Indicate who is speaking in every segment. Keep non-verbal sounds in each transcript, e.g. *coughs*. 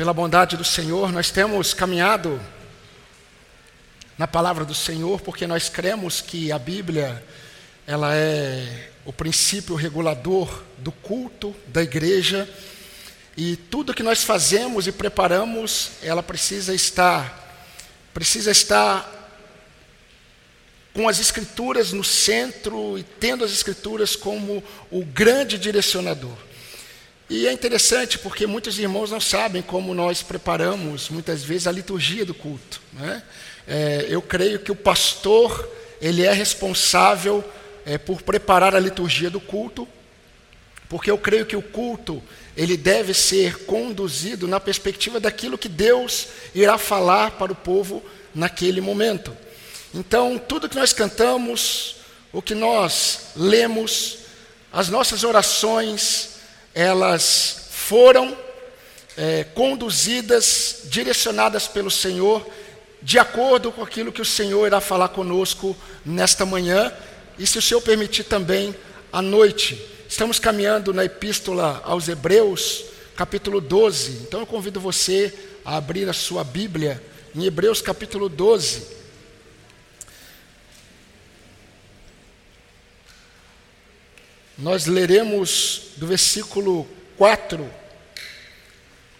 Speaker 1: pela bondade do Senhor, nós temos caminhado na palavra do Senhor, porque nós cremos que a Bíblia ela é o princípio regulador do culto da igreja e tudo que nós fazemos e preparamos, ela precisa estar precisa estar com as escrituras no centro e tendo as escrituras como o grande direcionador. E é interessante porque muitos irmãos não sabem como nós preparamos, muitas vezes, a liturgia do culto. Né? É, eu creio que o pastor ele é responsável é, por preparar a liturgia do culto, porque eu creio que o culto ele deve ser conduzido na perspectiva daquilo que Deus irá falar para o povo naquele momento. Então, tudo que nós cantamos, o que nós lemos, as nossas orações, elas foram é, conduzidas, direcionadas pelo Senhor, de acordo com aquilo que o Senhor irá falar conosco nesta manhã, e se o Senhor permitir também, à noite. Estamos caminhando na Epístola aos Hebreus, capítulo 12. Então eu convido você a abrir a sua Bíblia em Hebreus, capítulo 12. Nós leremos do versículo 4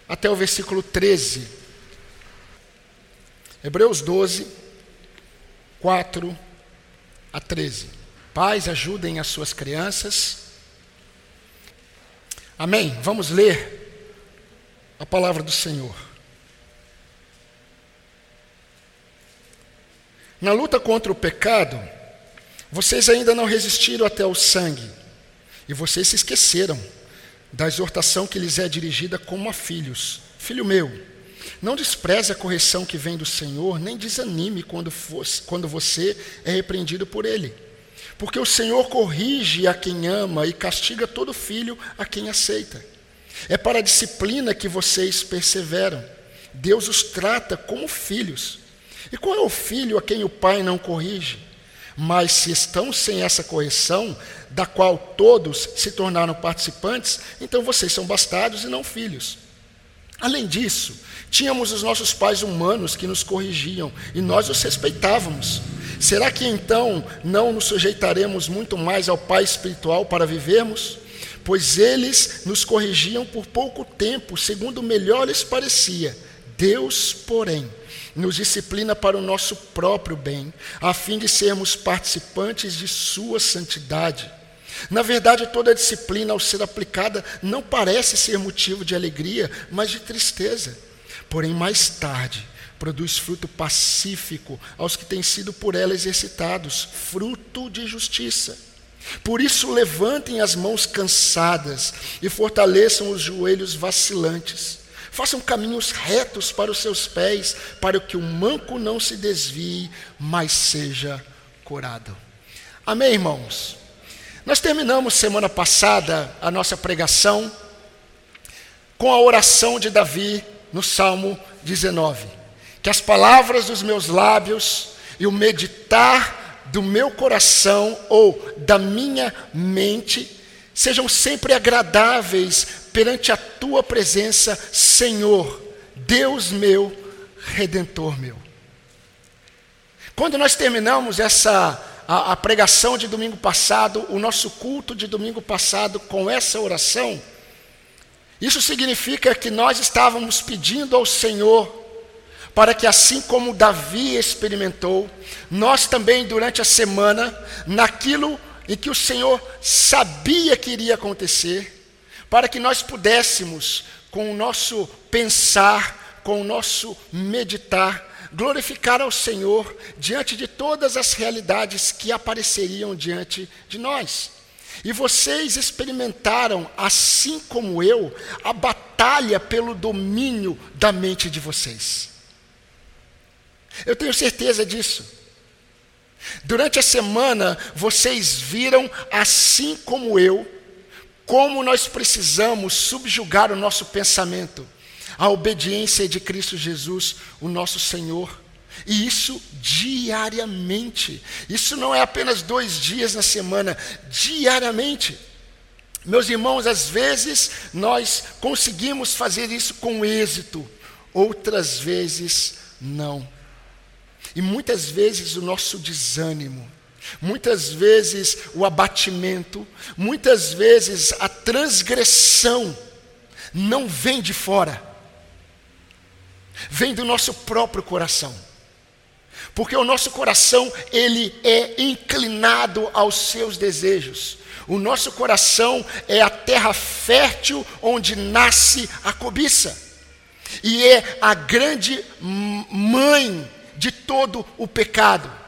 Speaker 1: até o versículo 13. Hebreus 12, 4 a 13. Pais, ajudem as suas crianças. Amém? Vamos ler a palavra do Senhor. Na luta contra o pecado, vocês ainda não resistiram até o sangue e vocês se esqueceram da exortação que lhes é dirigida como a filhos. Filho meu, não despreze a correção que vem do Senhor, nem desanime quando, quando você é repreendido por Ele. Porque o Senhor corrige a quem ama e castiga todo filho a quem aceita. É para a disciplina que vocês perseveram. Deus os trata como filhos. E qual é o filho a quem o pai não corrige? Mas se estão sem essa correção, da qual todos se tornaram participantes, então vocês são bastardos e não filhos. Além disso, tínhamos os nossos pais humanos que nos corrigiam e nós os respeitávamos. Será que então não nos sujeitaremos muito mais ao Pai espiritual para vivermos? Pois eles nos corrigiam por pouco tempo, segundo melhor lhes parecia. Deus, porém, nos disciplina para o nosso próprio bem, a fim de sermos participantes de Sua santidade. Na verdade, toda disciplina, ao ser aplicada, não parece ser motivo de alegria, mas de tristeza. Porém, mais tarde, produz fruto pacífico aos que têm sido por ela exercitados, fruto de justiça. Por isso, levantem as mãos cansadas e fortaleçam os joelhos vacilantes. Façam caminhos retos para os seus pés, para que o manco não se desvie, mas seja curado. Amém, irmãos? Nós terminamos semana passada a nossa pregação com a oração de Davi no Salmo 19. Que as palavras dos meus lábios e o meditar do meu coração ou da minha mente sejam sempre agradáveis perante a tua presença, Senhor, Deus meu, redentor meu. Quando nós terminamos essa a, a, pregação de domingo passado, o nosso culto de domingo passado com essa oração, isso significa que nós estávamos pedindo ao Senhor para que assim como Davi experimentou, nós também durante a semana, naquilo em que o Senhor sabia que iria acontecer, para que nós pudéssemos, com o nosso pensar, com o nosso meditar, glorificar ao Senhor diante de todas as realidades que apareceriam diante de nós. E vocês experimentaram, assim como eu, a batalha pelo domínio da mente de vocês. Eu tenho certeza disso. Durante a semana, vocês viram, assim como eu, como nós precisamos subjugar o nosso pensamento à obediência de Cristo Jesus, o nosso Senhor. E isso diariamente. Isso não é apenas dois dias na semana, diariamente. Meus irmãos, às vezes nós conseguimos fazer isso com êxito, outras vezes não. E muitas vezes o nosso desânimo, muitas vezes o abatimento, muitas vezes a transgressão não vem de fora, vem do nosso próprio coração. Porque o nosso coração, ele é inclinado aos seus desejos. O nosso coração é a terra fértil onde nasce a cobiça. E é a grande mãe de todo o pecado.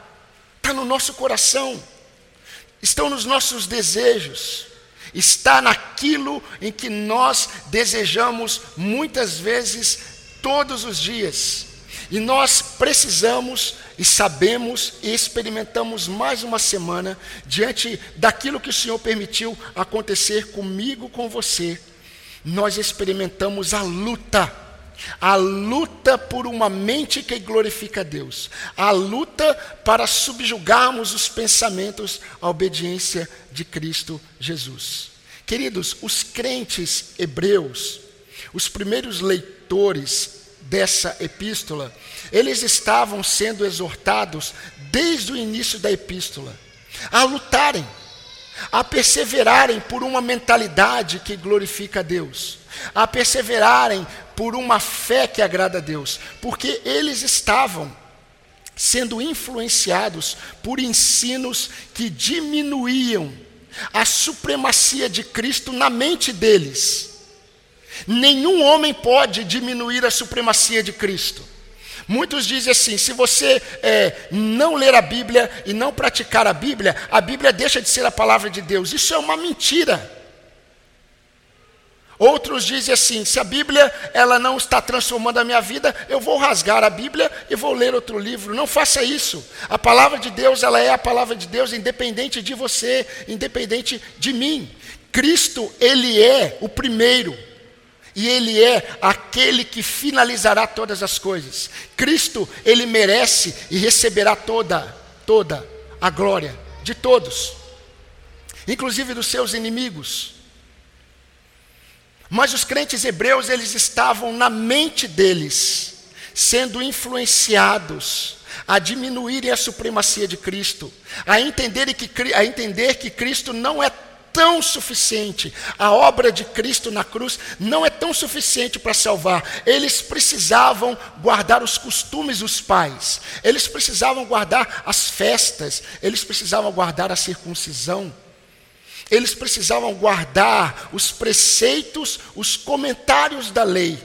Speaker 1: Está no nosso coração, estão nos nossos desejos, está naquilo em que nós desejamos muitas vezes, todos os dias. E nós precisamos e sabemos e experimentamos mais uma semana diante daquilo que o Senhor permitiu acontecer comigo, com você. Nós experimentamos a luta, a luta por uma mente que glorifica a Deus, a luta para subjugarmos os pensamentos à obediência de Cristo Jesus. Queridos, os crentes hebreus, os primeiros leitores dessa epístola, eles estavam sendo exortados desde o início da epístola a lutarem, a perseverarem por uma mentalidade que glorifica a Deus, a perseverarem por uma fé que agrada a Deus, porque eles estavam sendo influenciados por ensinos que diminuíam a supremacia de Cristo na mente deles. Nenhum homem pode diminuir a supremacia de Cristo. Muitos dizem assim: se você é, não ler a Bíblia e não praticar a Bíblia, a Bíblia deixa de ser a palavra de Deus. Isso é uma mentira. Outros dizem assim: se a Bíblia ela não está transformando a minha vida, eu vou rasgar a Bíblia e vou ler outro livro. Não faça isso. A palavra de Deus ela é a palavra de Deus, independente de você, independente de mim. Cristo ele é o primeiro e Ele é aquele que finalizará todas as coisas. Cristo, Ele merece e receberá toda, toda a glória de todos, inclusive dos seus inimigos. Mas os crentes hebreus, eles estavam na mente deles, sendo influenciados a diminuírem a supremacia de Cristo, a entenderem que, a entender que Cristo não é tão suficiente. A obra de Cristo na cruz não é tão suficiente para salvar. Eles precisavam guardar os costumes dos pais, eles precisavam guardar as festas, eles precisavam guardar a circuncisão. Eles precisavam guardar os preceitos, os comentários da lei.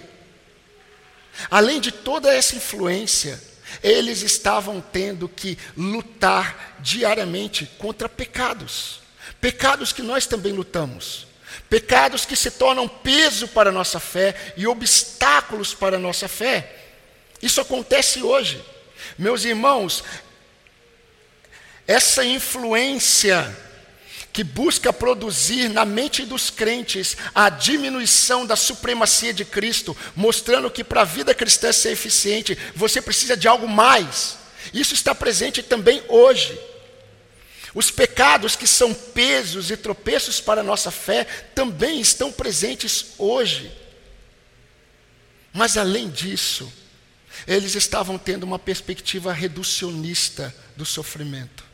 Speaker 1: Além de toda essa influência, eles estavam tendo que lutar diariamente contra pecados. Pecados que nós também lutamos. Pecados que se tornam peso para a nossa fé e obstáculos para a nossa fé. Isso acontece hoje. Meus irmãos, essa influência que busca produzir na mente dos crentes a diminuição da supremacia de Cristo, mostrando que para a vida cristã ser eficiente, você precisa de algo mais. Isso está presente também hoje. Os pecados que são pesos e tropeços para a nossa fé também estão presentes hoje. Mas além disso, eles estavam tendo uma perspectiva reducionista do sofrimento.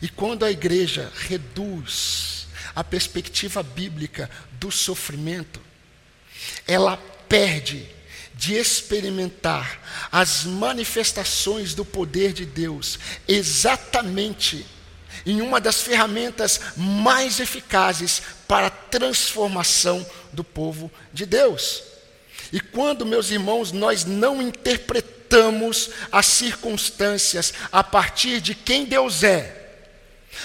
Speaker 1: E quando a igreja reduz a perspectiva bíblica do sofrimento, ela perde de experimentar as manifestações do poder de Deus exatamente em uma das ferramentas mais eficazes para a transformação do povo de Deus. E quando, meus irmãos, nós não interpretamos as circunstâncias a partir de quem Deus é,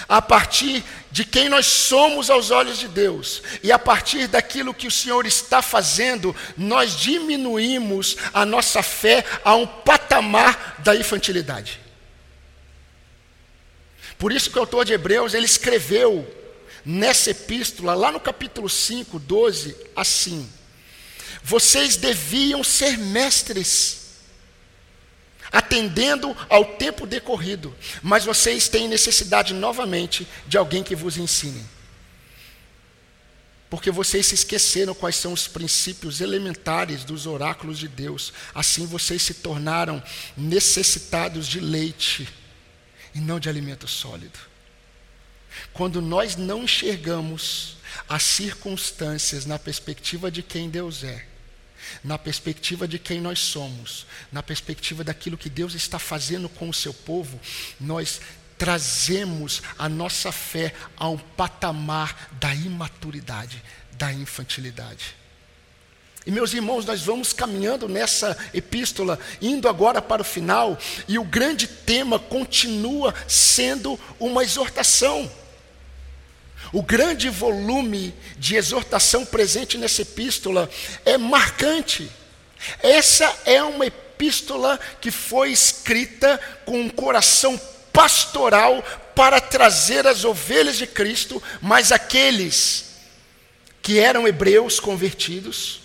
Speaker 1: a partir de quem nós somos aos olhos de Deus, e a partir daquilo que o Senhor está fazendo, nós diminuímos a nossa fé a um patamar da infantilidade. Por isso que o autor de Hebreus, ele escreveu nessa epístola, lá no capítulo 5, 12, assim: Vocês deviam ser mestres atendendo ao tempo decorrido, mas vocês têm necessidade novamente de alguém que vos ensine. porque vocês se esqueceram quais são os princípios elementares dos oráculos de Deus. Assim vocês se tornaram necessitados de leite e não de alimento sólido. Quando nós não enxergamos as circunstâncias na perspectiva de quem Deus é, na perspectiva de quem nós somos, na perspectiva daquilo que Deus está fazendo com o seu povo, nós trazemos a nossa fé a um patamar da imaturidade, da infantilidade. E meus irmãos, nós vamos caminhando nessa epístola, indo agora para o final, e o grande tema continua sendo uma exortação. O grande volume de exortação presente nessa epístola é marcante. Essa é uma epístola que foi escrita com um coração pastoral para trazer as ovelhas de Cristo, mas aqueles que eram hebreus convertidos,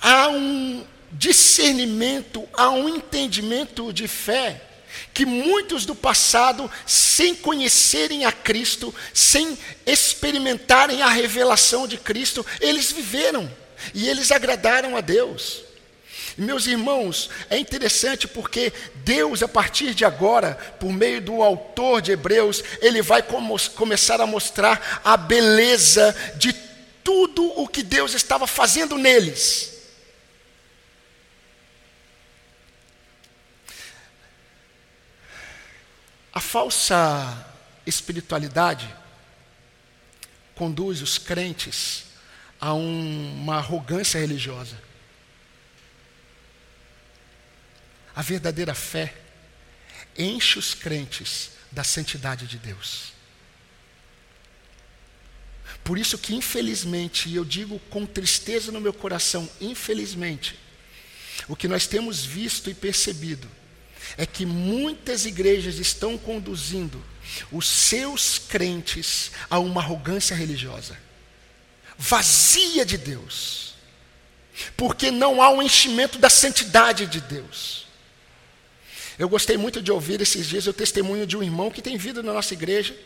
Speaker 1: há um discernimento, há um entendimento de fé que muitos do passado, sem conhecerem a Cristo, sem experimentarem a revelação de Cristo, eles viveram e eles agradaram a Deus. Meus irmãos, é interessante porque Deus, a partir de agora, por meio do autor de Hebreus, ele vai começar a mostrar a beleza de tudo o que Deus estava fazendo neles. A falsa espiritualidade conduz os crentes a um, uma arrogância religiosa. A verdadeira fé enche os crentes da santidade de Deus. Por isso que, infelizmente, e eu digo com tristeza no meu coração, infelizmente, o que nós temos visto e percebido é que muitas igrejas estão conduzindo os seus crentes a uma arrogância religiosa, vazia de Deus, porque não há um enchimento da santidade de Deus. Eu gostei muito de ouvir esses dias o testemunho de um irmão que tem vindo na nossa igreja.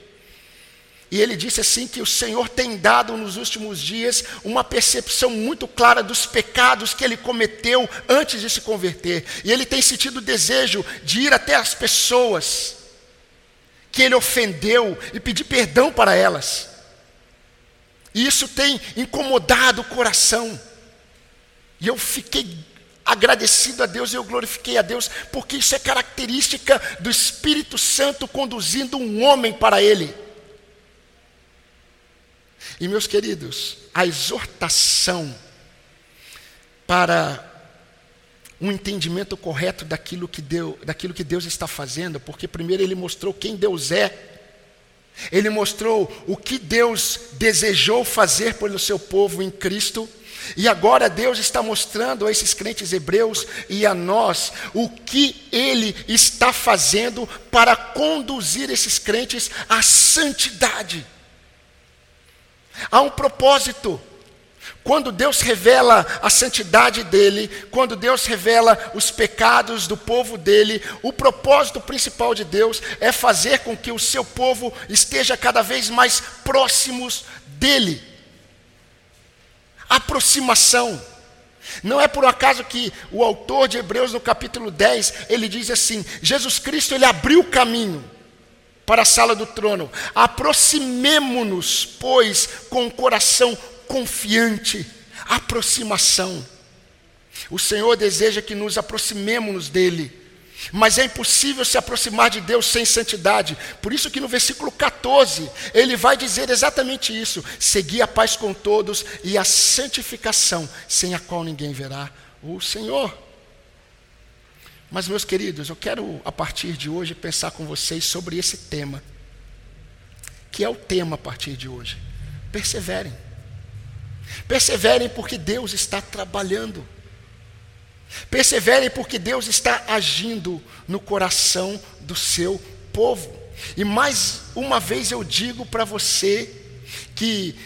Speaker 1: E ele disse assim que o Senhor tem dado nos últimos dias uma percepção muito clara dos pecados que ele cometeu antes de se converter. E ele tem sentido o desejo de ir até as pessoas que ele ofendeu e pedir perdão para elas. E isso tem incomodado o coração. E eu fiquei agradecido a Deus e eu glorifiquei a Deus, porque isso é característica do Espírito Santo conduzindo um homem para Ele. E meus queridos, a exortação para um entendimento correto daquilo que, Deus, daquilo que Deus está fazendo, porque primeiro ele mostrou quem Deus é, ele mostrou o que Deus desejou fazer pelo seu povo em Cristo, e agora Deus está mostrando a esses crentes hebreus e a nós o que Ele está fazendo para conduzir esses crentes à santidade. Há um propósito. Quando Deus revela a santidade dele, quando Deus revela os pecados do povo dele, o propósito principal de Deus é fazer com que o seu povo esteja cada vez mais próximos dele aproximação. Não é por acaso que o autor de Hebreus no capítulo 10, ele diz assim: Jesus Cristo ele abriu o caminho para a sala do trono. Aproximemo-nos, pois, com o coração confiante. Aproximação. O Senhor deseja que nos aproximemos dele. Mas é impossível se aproximar de Deus sem santidade. Por isso que no versículo 14, ele vai dizer exatamente isso: seguir a paz com todos e a santificação, sem a qual ninguém verá o Senhor. Mas meus queridos, eu quero a partir de hoje pensar com vocês sobre esse tema. Que é o tema a partir de hoje. Perseverem. Perseverem porque Deus está trabalhando. Perseverem porque Deus está agindo no coração do seu povo. E mais uma vez eu digo para você que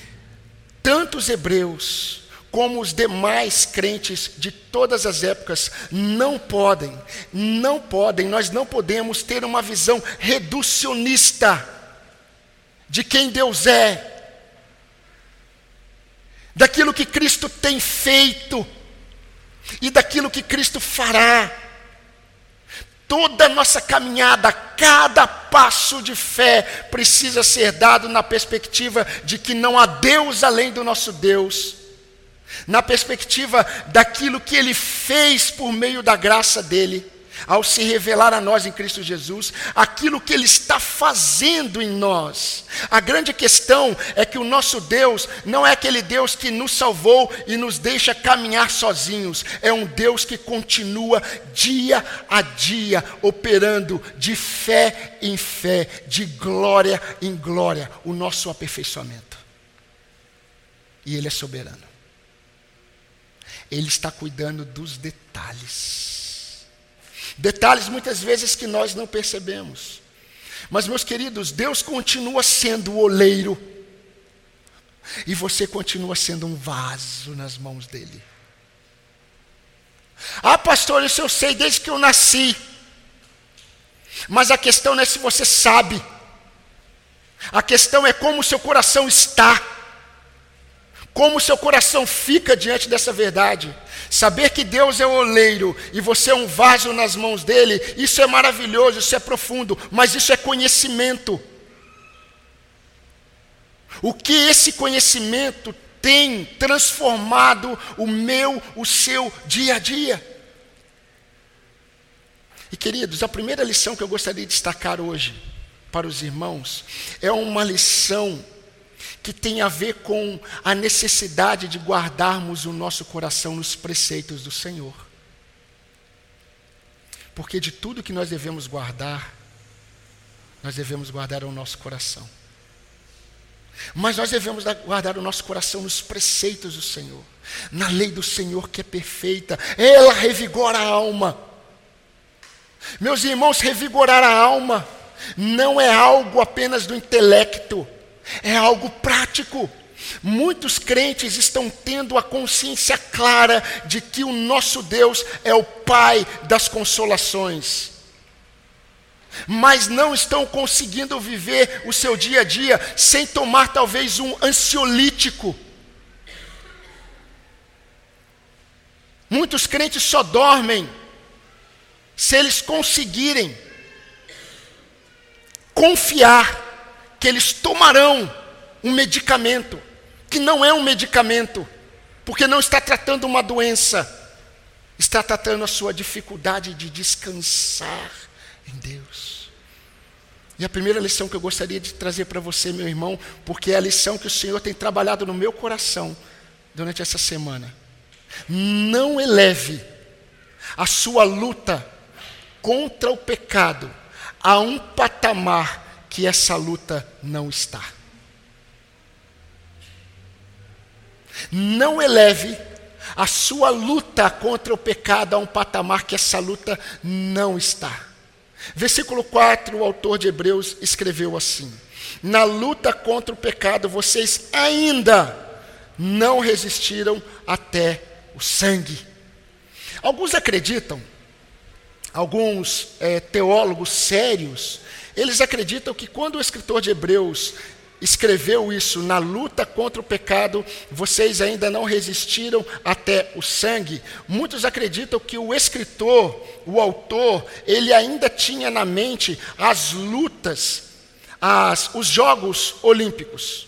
Speaker 1: tanto os hebreus como os demais crentes de todas as épocas não podem, não podem, nós não podemos ter uma visão reducionista de quem Deus é daquilo que Cristo tem feito e daquilo que Cristo fará. Toda nossa caminhada, cada passo de fé precisa ser dado na perspectiva de que não há Deus além do nosso Deus, na perspectiva daquilo que Ele fez por meio da graça dEle ao se revelar a nós em Cristo Jesus, aquilo que Ele está fazendo em nós. A grande questão é que o nosso Deus não é aquele Deus que nos salvou e nos deixa caminhar sozinhos, é um Deus que continua dia a dia operando de fé em fé, de glória em glória, o nosso aperfeiçoamento. E Ele é soberano. Ele está cuidando dos detalhes. Detalhes muitas vezes que nós não percebemos. Mas, meus queridos, Deus continua sendo o oleiro. E você continua sendo um vaso nas mãos dele. Ah, pastor, isso eu sei desde que eu nasci. Mas a questão não é se você sabe. A questão é como o seu coração está. Como seu coração fica diante dessa verdade. Saber que Deus é o oleiro e você é um vaso nas mãos dele, isso é maravilhoso, isso é profundo, mas isso é conhecimento. O que esse conhecimento tem transformado o meu, o seu dia a dia? E queridos, a primeira lição que eu gostaria de destacar hoje para os irmãos é uma lição que tem a ver com a necessidade de guardarmos o nosso coração nos preceitos do Senhor. Porque de tudo que nós devemos guardar, nós devemos guardar o nosso coração. Mas nós devemos guardar o nosso coração nos preceitos do Senhor, na lei do Senhor que é perfeita, ela revigora a alma. Meus irmãos, revigorar a alma não é algo apenas do intelecto, é algo prático. Muitos crentes estão tendo a consciência clara de que o nosso Deus é o Pai das consolações, mas não estão conseguindo viver o seu dia a dia sem tomar talvez um ansiolítico. Muitos crentes só dormem se eles conseguirem confiar que eles tomarão um medicamento, que não é um medicamento, porque não está tratando uma doença, está tratando a sua dificuldade de descansar em Deus. E a primeira lição que eu gostaria de trazer para você, meu irmão, porque é a lição que o Senhor tem trabalhado no meu coração durante essa semana. Não eleve a sua luta contra o pecado a um patamar que essa luta não está. Não eleve a sua luta contra o pecado a um patamar que essa luta não está. Versículo 4, o autor de Hebreus escreveu assim: Na luta contra o pecado, vocês ainda não resistiram até o sangue. Alguns acreditam, alguns é, teólogos sérios, eles acreditam que quando o escritor de Hebreus escreveu isso na luta contra o pecado, vocês ainda não resistiram até o sangue. Muitos acreditam que o escritor, o autor, ele ainda tinha na mente as lutas, as, os Jogos Olímpicos.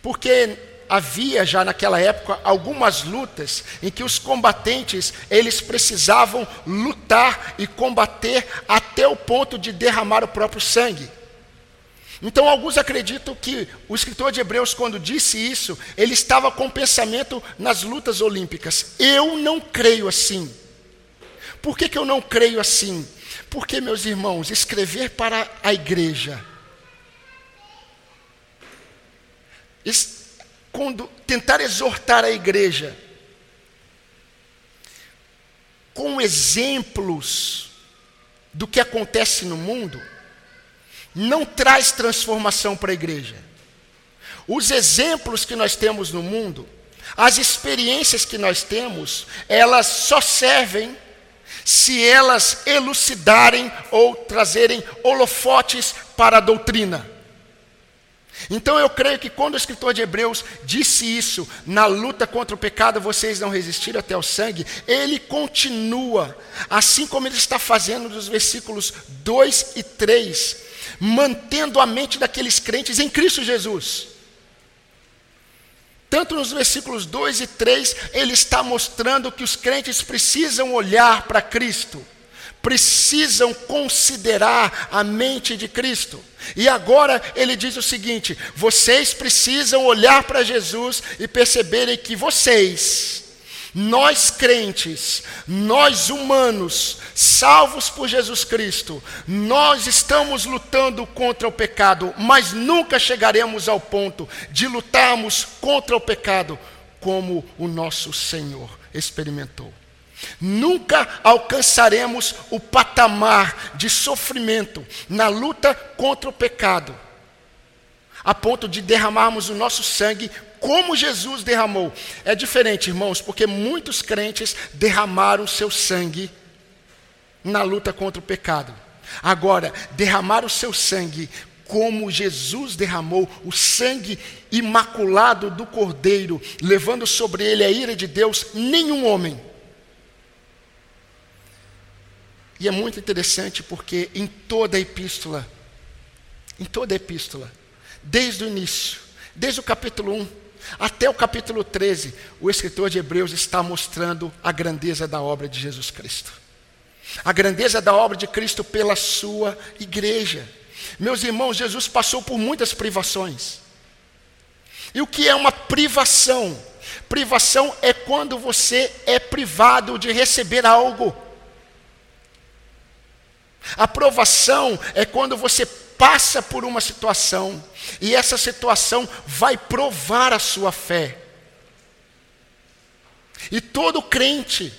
Speaker 1: Porque havia já naquela época algumas lutas em que os combatentes eles precisavam lutar e combater até o ponto de derramar o próprio sangue. Então alguns acreditam que o escritor de Hebreus quando disse isso, ele estava com pensamento nas lutas olímpicas. Eu não creio assim. Por que, que eu não creio assim? Porque, meus irmãos, escrever para a igreja tentar exortar a igreja com exemplos do que acontece no mundo, não traz transformação para a igreja. Os exemplos que nós temos no mundo, as experiências que nós temos, elas só servem se elas elucidarem ou trazerem holofotes para a doutrina. Então eu creio que quando o escritor de Hebreus disse isso, na luta contra o pecado vocês não resistiram até o sangue, ele continua, assim como ele está fazendo nos versículos 2 e 3, mantendo a mente daqueles crentes em Cristo Jesus. Tanto nos versículos 2 e 3, ele está mostrando que os crentes precisam olhar para Cristo precisam considerar a mente de Cristo. E agora ele diz o seguinte: vocês precisam olhar para Jesus e perceberem que vocês, nós crentes, nós humanos, salvos por Jesus Cristo, nós estamos lutando contra o pecado, mas nunca chegaremos ao ponto de lutarmos contra o pecado como o nosso Senhor experimentou. Nunca alcançaremos o patamar de sofrimento na luta contra o pecado, a ponto de derramarmos o nosso sangue como Jesus derramou. É diferente, irmãos, porque muitos crentes derramaram seu sangue na luta contra o pecado. Agora, derramar o seu sangue como Jesus derramou o sangue imaculado do Cordeiro, levando sobre ele a ira de Deus, nenhum homem E é muito interessante porque em toda a epístola, em toda a epístola, desde o início, desde o capítulo 1 até o capítulo 13, o escritor de Hebreus está mostrando a grandeza da obra de Jesus Cristo. A grandeza da obra de Cristo pela sua igreja. Meus irmãos, Jesus passou por muitas privações. E o que é uma privação? Privação é quando você é privado de receber algo. Aprovação é quando você passa por uma situação e essa situação vai provar a sua fé. E todo crente,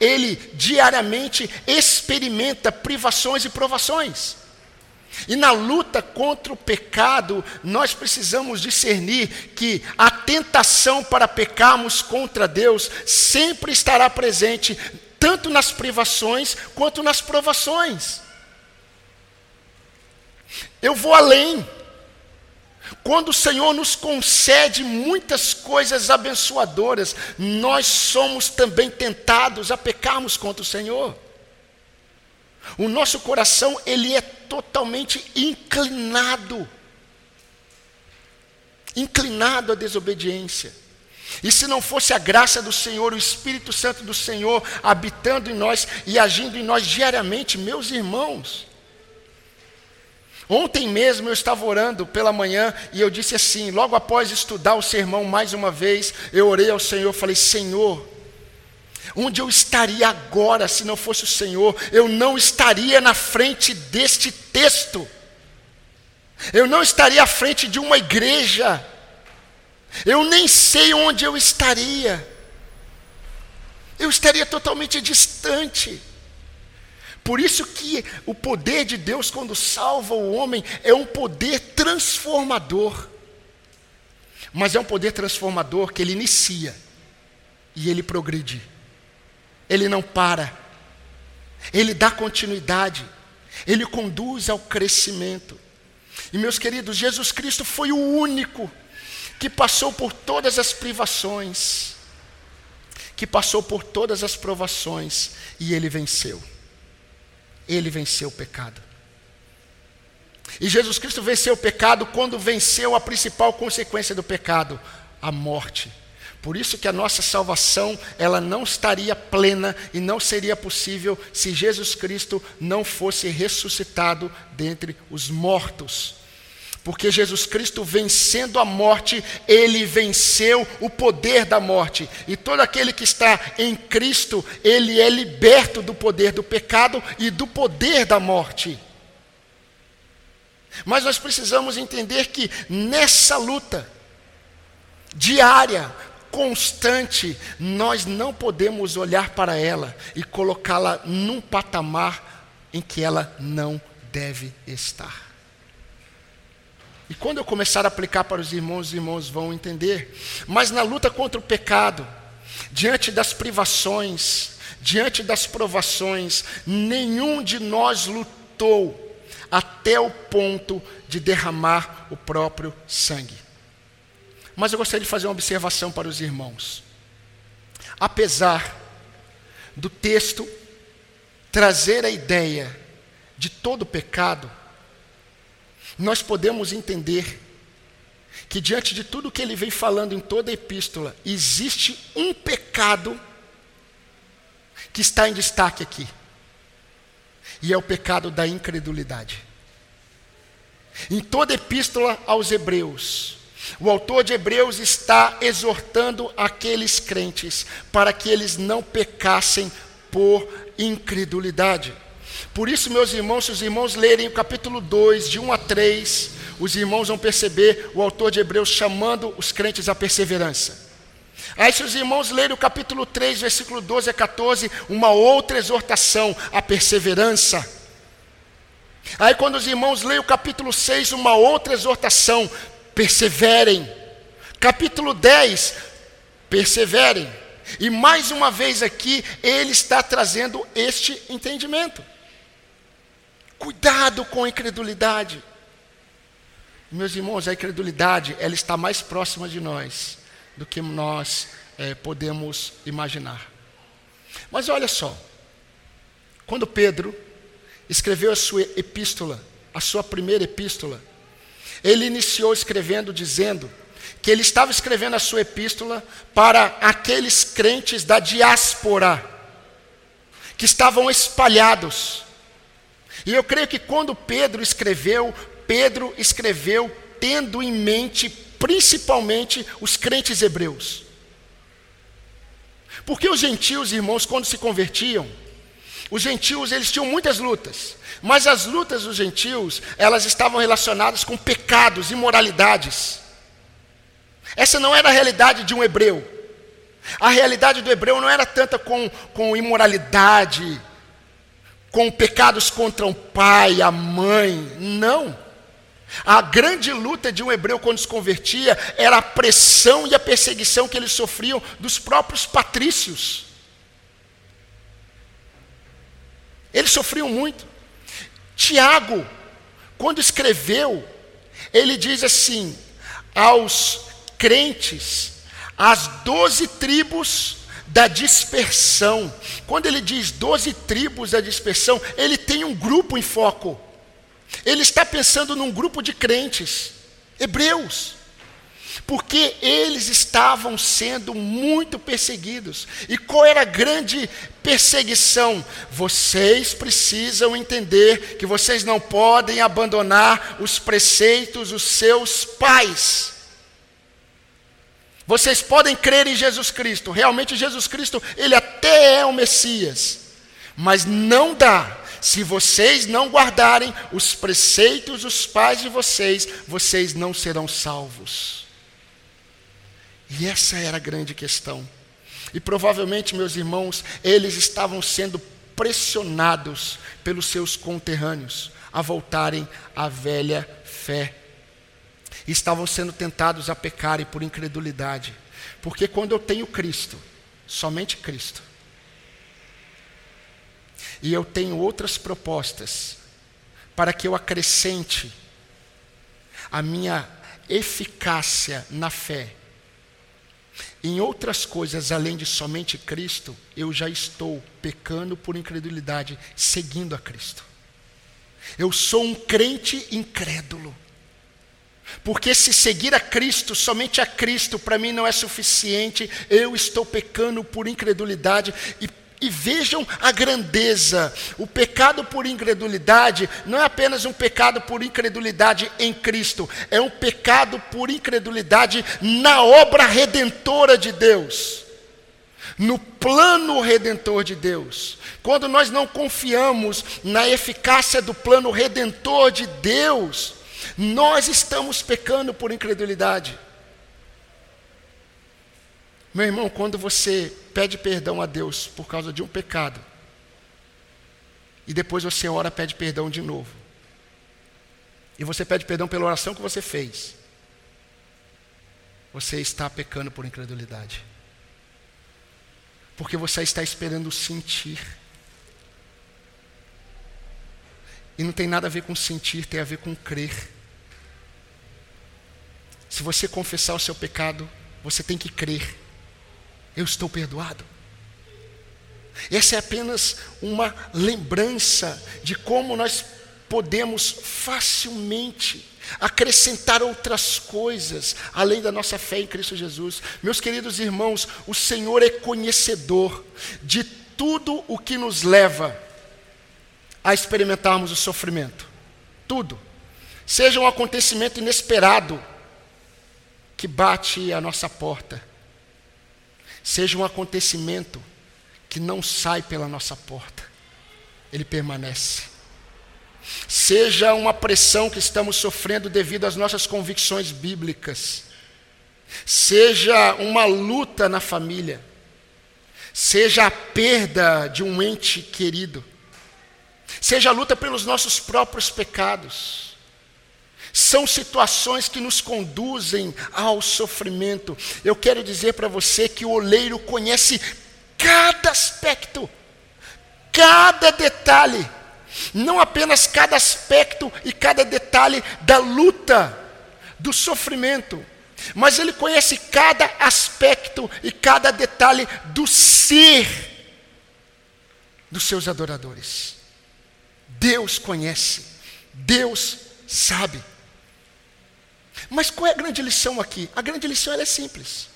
Speaker 1: ele diariamente experimenta privações e provações. E na luta contra o pecado, nós precisamos discernir que a tentação para pecarmos contra Deus sempre estará presente tanto nas privações quanto nas provações. Eu vou além. Quando o Senhor nos concede muitas coisas abençoadoras, nós somos também tentados a pecarmos contra o Senhor. O nosso coração, ele é totalmente inclinado. Inclinado à desobediência. E se não fosse a graça do Senhor, o Espírito Santo do Senhor habitando em nós e agindo em nós diariamente, meus irmãos. Ontem mesmo eu estava orando pela manhã e eu disse assim, logo após estudar o sermão mais uma vez, eu orei ao Senhor, falei: Senhor, onde eu estaria agora se não fosse o Senhor? Eu não estaria na frente deste texto, eu não estaria à frente de uma igreja eu nem sei onde eu estaria. Eu estaria totalmente distante. Por isso que o poder de Deus quando salva o homem é um poder transformador. Mas é um poder transformador que ele inicia e ele progride. Ele não para. Ele dá continuidade. Ele conduz ao crescimento. E meus queridos, Jesus Cristo foi o único que passou por todas as privações, que passou por todas as provações e ele venceu. Ele venceu o pecado. E Jesus Cristo venceu o pecado quando venceu a principal consequência do pecado, a morte. Por isso que a nossa salvação, ela não estaria plena e não seria possível se Jesus Cristo não fosse ressuscitado dentre os mortos. Porque Jesus Cristo, vencendo a morte, ele venceu o poder da morte. E todo aquele que está em Cristo, ele é liberto do poder do pecado e do poder da morte. Mas nós precisamos entender que nessa luta diária, constante, nós não podemos olhar para ela e colocá-la num patamar em que ela não deve estar. E quando eu começar a aplicar para os irmãos, os irmãos vão entender. Mas na luta contra o pecado, diante das privações, diante das provações, nenhum de nós lutou até o ponto de derramar o próprio sangue. Mas eu gostaria de fazer uma observação para os irmãos. Apesar do texto trazer a ideia de todo pecado, nós podemos entender que diante de tudo que ele vem falando em toda a epístola, existe um pecado que está em destaque aqui. E é o pecado da incredulidade. Em toda a epístola aos Hebreus, o autor de Hebreus está exortando aqueles crentes para que eles não pecassem por incredulidade. Por isso, meus irmãos, se os irmãos lerem o capítulo 2, de 1 a 3, os irmãos vão perceber o autor de Hebreus chamando os crentes à perseverança. Aí, se os irmãos lerem o capítulo 3, versículo 12 a 14, uma outra exortação à perseverança. Aí, quando os irmãos leem o capítulo 6, uma outra exortação: perseverem. Capítulo 10, perseverem. E mais uma vez aqui, ele está trazendo este entendimento. Cuidado com a incredulidade. Meus irmãos, a incredulidade, ela está mais próxima de nós do que nós é, podemos imaginar. Mas olha só, quando Pedro escreveu a sua epístola, a sua primeira epístola, ele iniciou escrevendo dizendo que ele estava escrevendo a sua epístola para aqueles crentes da diáspora que estavam espalhados. E eu creio que quando Pedro escreveu, Pedro escreveu tendo em mente principalmente os crentes hebreus. Porque os gentios, irmãos, quando se convertiam, os gentios eles tinham muitas lutas, mas as lutas dos gentios, elas estavam relacionadas com pecados, imoralidades. Essa não era a realidade de um hebreu. A realidade do hebreu não era tanta com, com imoralidade, com pecados contra o pai, a mãe. Não. A grande luta de um hebreu quando se convertia era a pressão e a perseguição que eles sofriam dos próprios patrícios. Eles sofriam muito. Tiago, quando escreveu, ele diz assim: aos crentes, as doze tribos da dispersão. Quando ele diz doze tribos da dispersão, ele tem um grupo em foco. Ele está pensando num grupo de crentes, hebreus, porque eles estavam sendo muito perseguidos. E qual era a grande perseguição? Vocês precisam entender que vocês não podem abandonar os preceitos dos seus pais. Vocês podem crer em Jesus Cristo. Realmente Jesus Cristo, ele até é o Messias. Mas não dá se vocês não guardarem os preceitos dos pais de vocês, vocês não serão salvos. E essa era a grande questão. E provavelmente, meus irmãos, eles estavam sendo pressionados pelos seus conterrâneos a voltarem à velha fé. E estavam sendo tentados a pecarem por incredulidade. Porque quando eu tenho Cristo, somente Cristo, e eu tenho outras propostas para que eu acrescente a minha eficácia na fé. Em outras coisas além de somente Cristo, eu já estou pecando por incredulidade, seguindo a Cristo. Eu sou um crente incrédulo. Porque se seguir a Cristo, somente a Cristo, para mim não é suficiente, eu estou pecando por incredulidade e e vejam a grandeza. O pecado por incredulidade não é apenas um pecado por incredulidade em Cristo, é um pecado por incredulidade na obra redentora de Deus. No plano redentor de Deus. Quando nós não confiamos na eficácia do plano redentor de Deus, nós estamos pecando por incredulidade. Meu irmão, quando você pede perdão a Deus por causa de um pecado, e depois você ora, pede perdão de novo, e você pede perdão pela oração que você fez, você está pecando por incredulidade. Porque você está esperando sentir. E não tem nada a ver com sentir, tem a ver com crer. Se você confessar o seu pecado, você tem que crer. Eu estou perdoado. Essa é apenas uma lembrança de como nós podemos facilmente acrescentar outras coisas além da nossa fé em Cristo Jesus. Meus queridos irmãos, o Senhor é conhecedor de tudo o que nos leva a experimentarmos o sofrimento. Tudo. Seja um acontecimento inesperado que bate à nossa porta, seja um acontecimento que não sai pela nossa porta, ele permanece. Seja uma pressão que estamos sofrendo devido às nossas convicções bíblicas, seja uma luta na família, seja a perda de um ente querido, seja a luta pelos nossos próprios pecados, são situações que nos conduzem ao sofrimento. Eu quero dizer para você que o oleiro conhece cada aspecto, cada detalhe, não apenas cada aspecto e cada detalhe da luta, do sofrimento, mas ele conhece cada aspecto e cada detalhe do ser dos seus adoradores. Deus conhece, Deus sabe. Mas qual é a grande lição aqui? A grande lição é simples.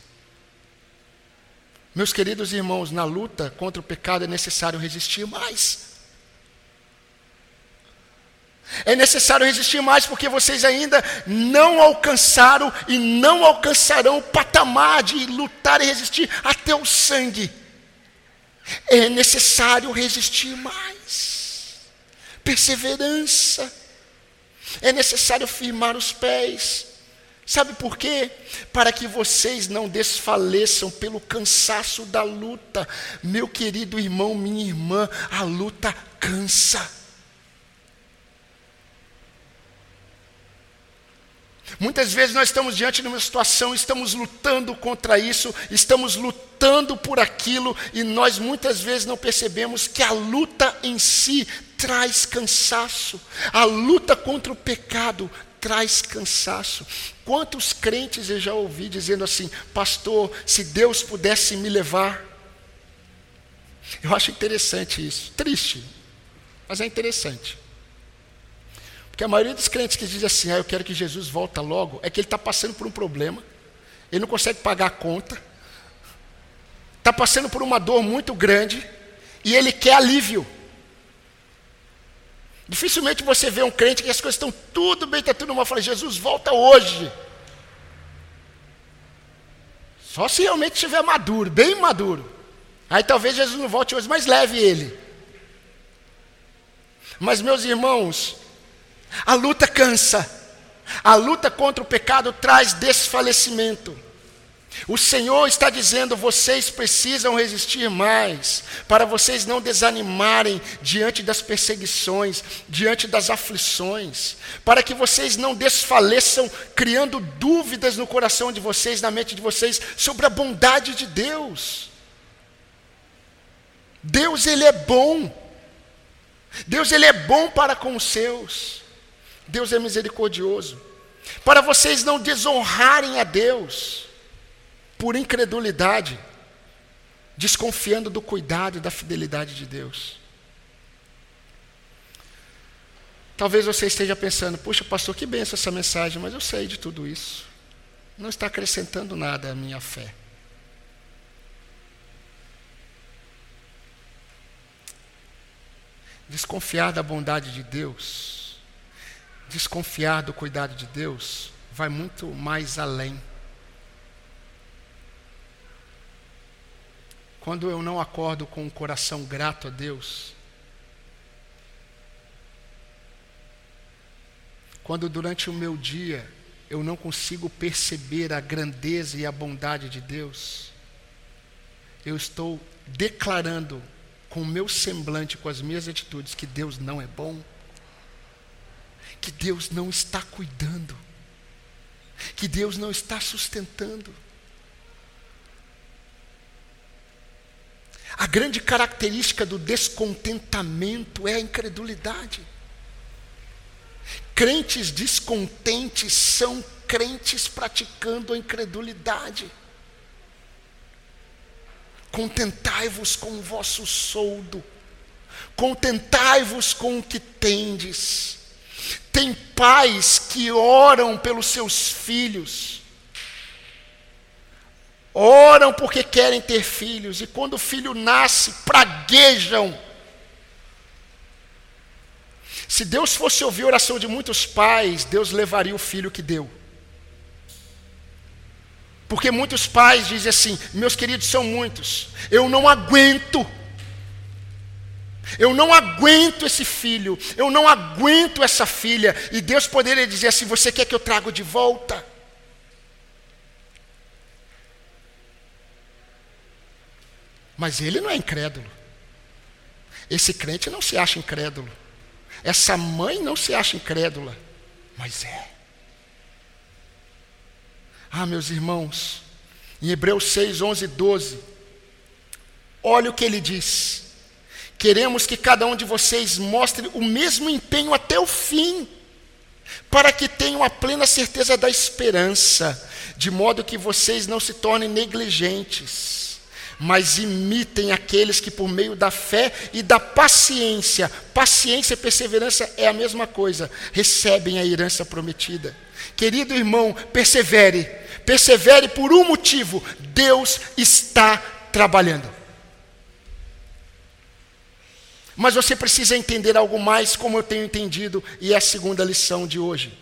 Speaker 1: Meus queridos irmãos, na luta contra o pecado é necessário resistir mais. É necessário resistir mais porque vocês ainda não alcançaram e não alcançarão o patamar de lutar e resistir até o sangue. É necessário resistir mais. Perseverança. É necessário firmar os pés. Sabe por quê? Para que vocês não desfaleçam pelo cansaço da luta. Meu querido irmão, minha irmã, a luta cansa. Muitas vezes nós estamos diante de uma situação, estamos lutando contra isso, estamos lutando por aquilo, e nós muitas vezes não percebemos que a luta em si traz cansaço. A luta contra o pecado traz cansaço. Quantos crentes eu já ouvi dizendo assim, pastor, se Deus pudesse me levar. Eu acho interessante isso, triste, mas é interessante. Porque a maioria dos crentes que dizem assim, ah, eu quero que Jesus volta logo, é que ele está passando por um problema, ele não consegue pagar a conta, está passando por uma dor muito grande, e ele quer alívio. Dificilmente você vê um crente que as coisas estão tudo bem, está tudo mal. Fala, Jesus, volta hoje. Só se realmente estiver maduro, bem maduro. Aí talvez Jesus não volte hoje, mas leve ele. Mas, meus irmãos, a luta cansa. A luta contra o pecado traz desfalecimento. O Senhor está dizendo: vocês precisam resistir mais, para vocês não desanimarem diante das perseguições, diante das aflições, para que vocês não desfaleçam, criando dúvidas no coração de vocês, na mente de vocês, sobre a bondade de Deus. Deus, Ele é bom, Deus, Ele é bom para com os seus, Deus é misericordioso, para vocês não desonrarem a Deus por incredulidade, desconfiando do cuidado e da fidelidade de Deus. Talvez você esteja pensando, puxa, pastor, que benção essa mensagem, mas eu sei de tudo isso. Não está acrescentando nada à minha fé. Desconfiar da bondade de Deus, desconfiar do cuidado de Deus, vai muito mais além. Quando eu não acordo com o coração grato a Deus, quando durante o meu dia eu não consigo perceber a grandeza e a bondade de Deus, eu estou declarando com o meu semblante, com as minhas atitudes, que Deus não é bom, que Deus não está cuidando, que Deus não está sustentando. A grande característica do descontentamento é a incredulidade. Crentes descontentes são crentes praticando a incredulidade. Contentai-vos com o vosso soldo, contentai-vos com o que tendes. Tem pais que oram pelos seus filhos, oram porque querem ter filhos, e quando o filho nasce, praguejam. Se Deus fosse ouvir a oração de muitos pais, Deus levaria o filho que deu. Porque muitos pais dizem assim: meus queridos são muitos, eu não aguento. Eu não aguento esse filho, eu não aguento essa filha. E Deus poderia dizer assim: Você quer que eu trago de volta? Mas ele não é incrédulo. Esse crente não se acha incrédulo. Essa mãe não se acha incrédula. Mas é. Ah, meus irmãos, em Hebreus 6, 11 e 12, olha o que ele diz. Queremos que cada um de vocês mostre o mesmo empenho até o fim, para que tenham a plena certeza da esperança, de modo que vocês não se tornem negligentes, mas imitem aqueles que, por meio da fé e da paciência, paciência e perseverança é a mesma coisa, recebem a herança prometida. Querido irmão, persevere, persevere por um motivo: Deus está trabalhando. Mas você precisa entender algo mais, como eu tenho entendido, e é a segunda lição de hoje.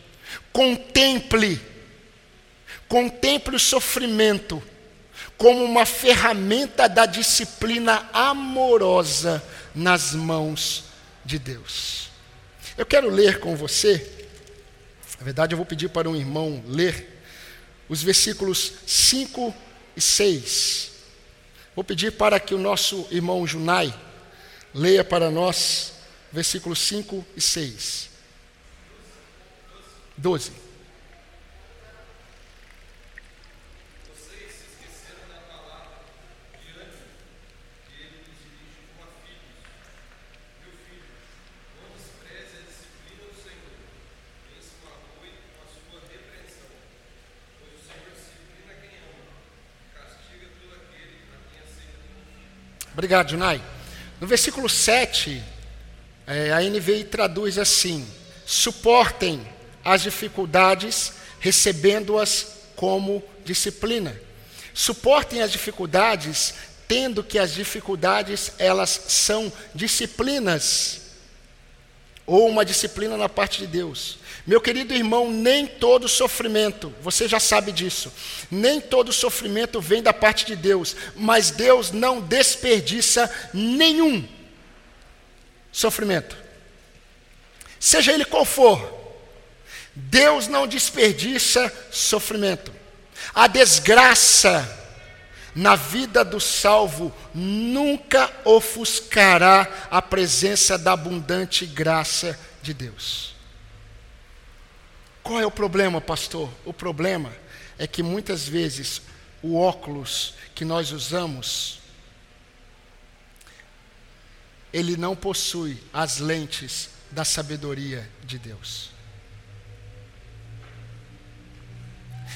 Speaker 1: Contemple, contemple o sofrimento como uma ferramenta da disciplina amorosa nas mãos de Deus. Eu quero ler com você na verdade, eu vou pedir para um irmão ler os versículos 5 e 6. Vou pedir para que o nosso irmão Junai leia para nós versículos 5 e 6. 12. Obrigado, Junai. No versículo 7, é, a NVI traduz assim: suportem as dificuldades, recebendo-as como disciplina. Suportem as dificuldades, tendo que as dificuldades elas são disciplinas ou uma disciplina na parte de Deus. Meu querido irmão, nem todo sofrimento, você já sabe disso, nem todo sofrimento vem da parte de Deus, mas Deus não desperdiça nenhum sofrimento, seja ele qual for, Deus não desperdiça sofrimento. A desgraça na vida do salvo nunca ofuscará a presença da abundante graça de Deus. Qual é o problema, pastor? O problema é que muitas vezes o óculos que nós usamos ele não possui as lentes da sabedoria de Deus.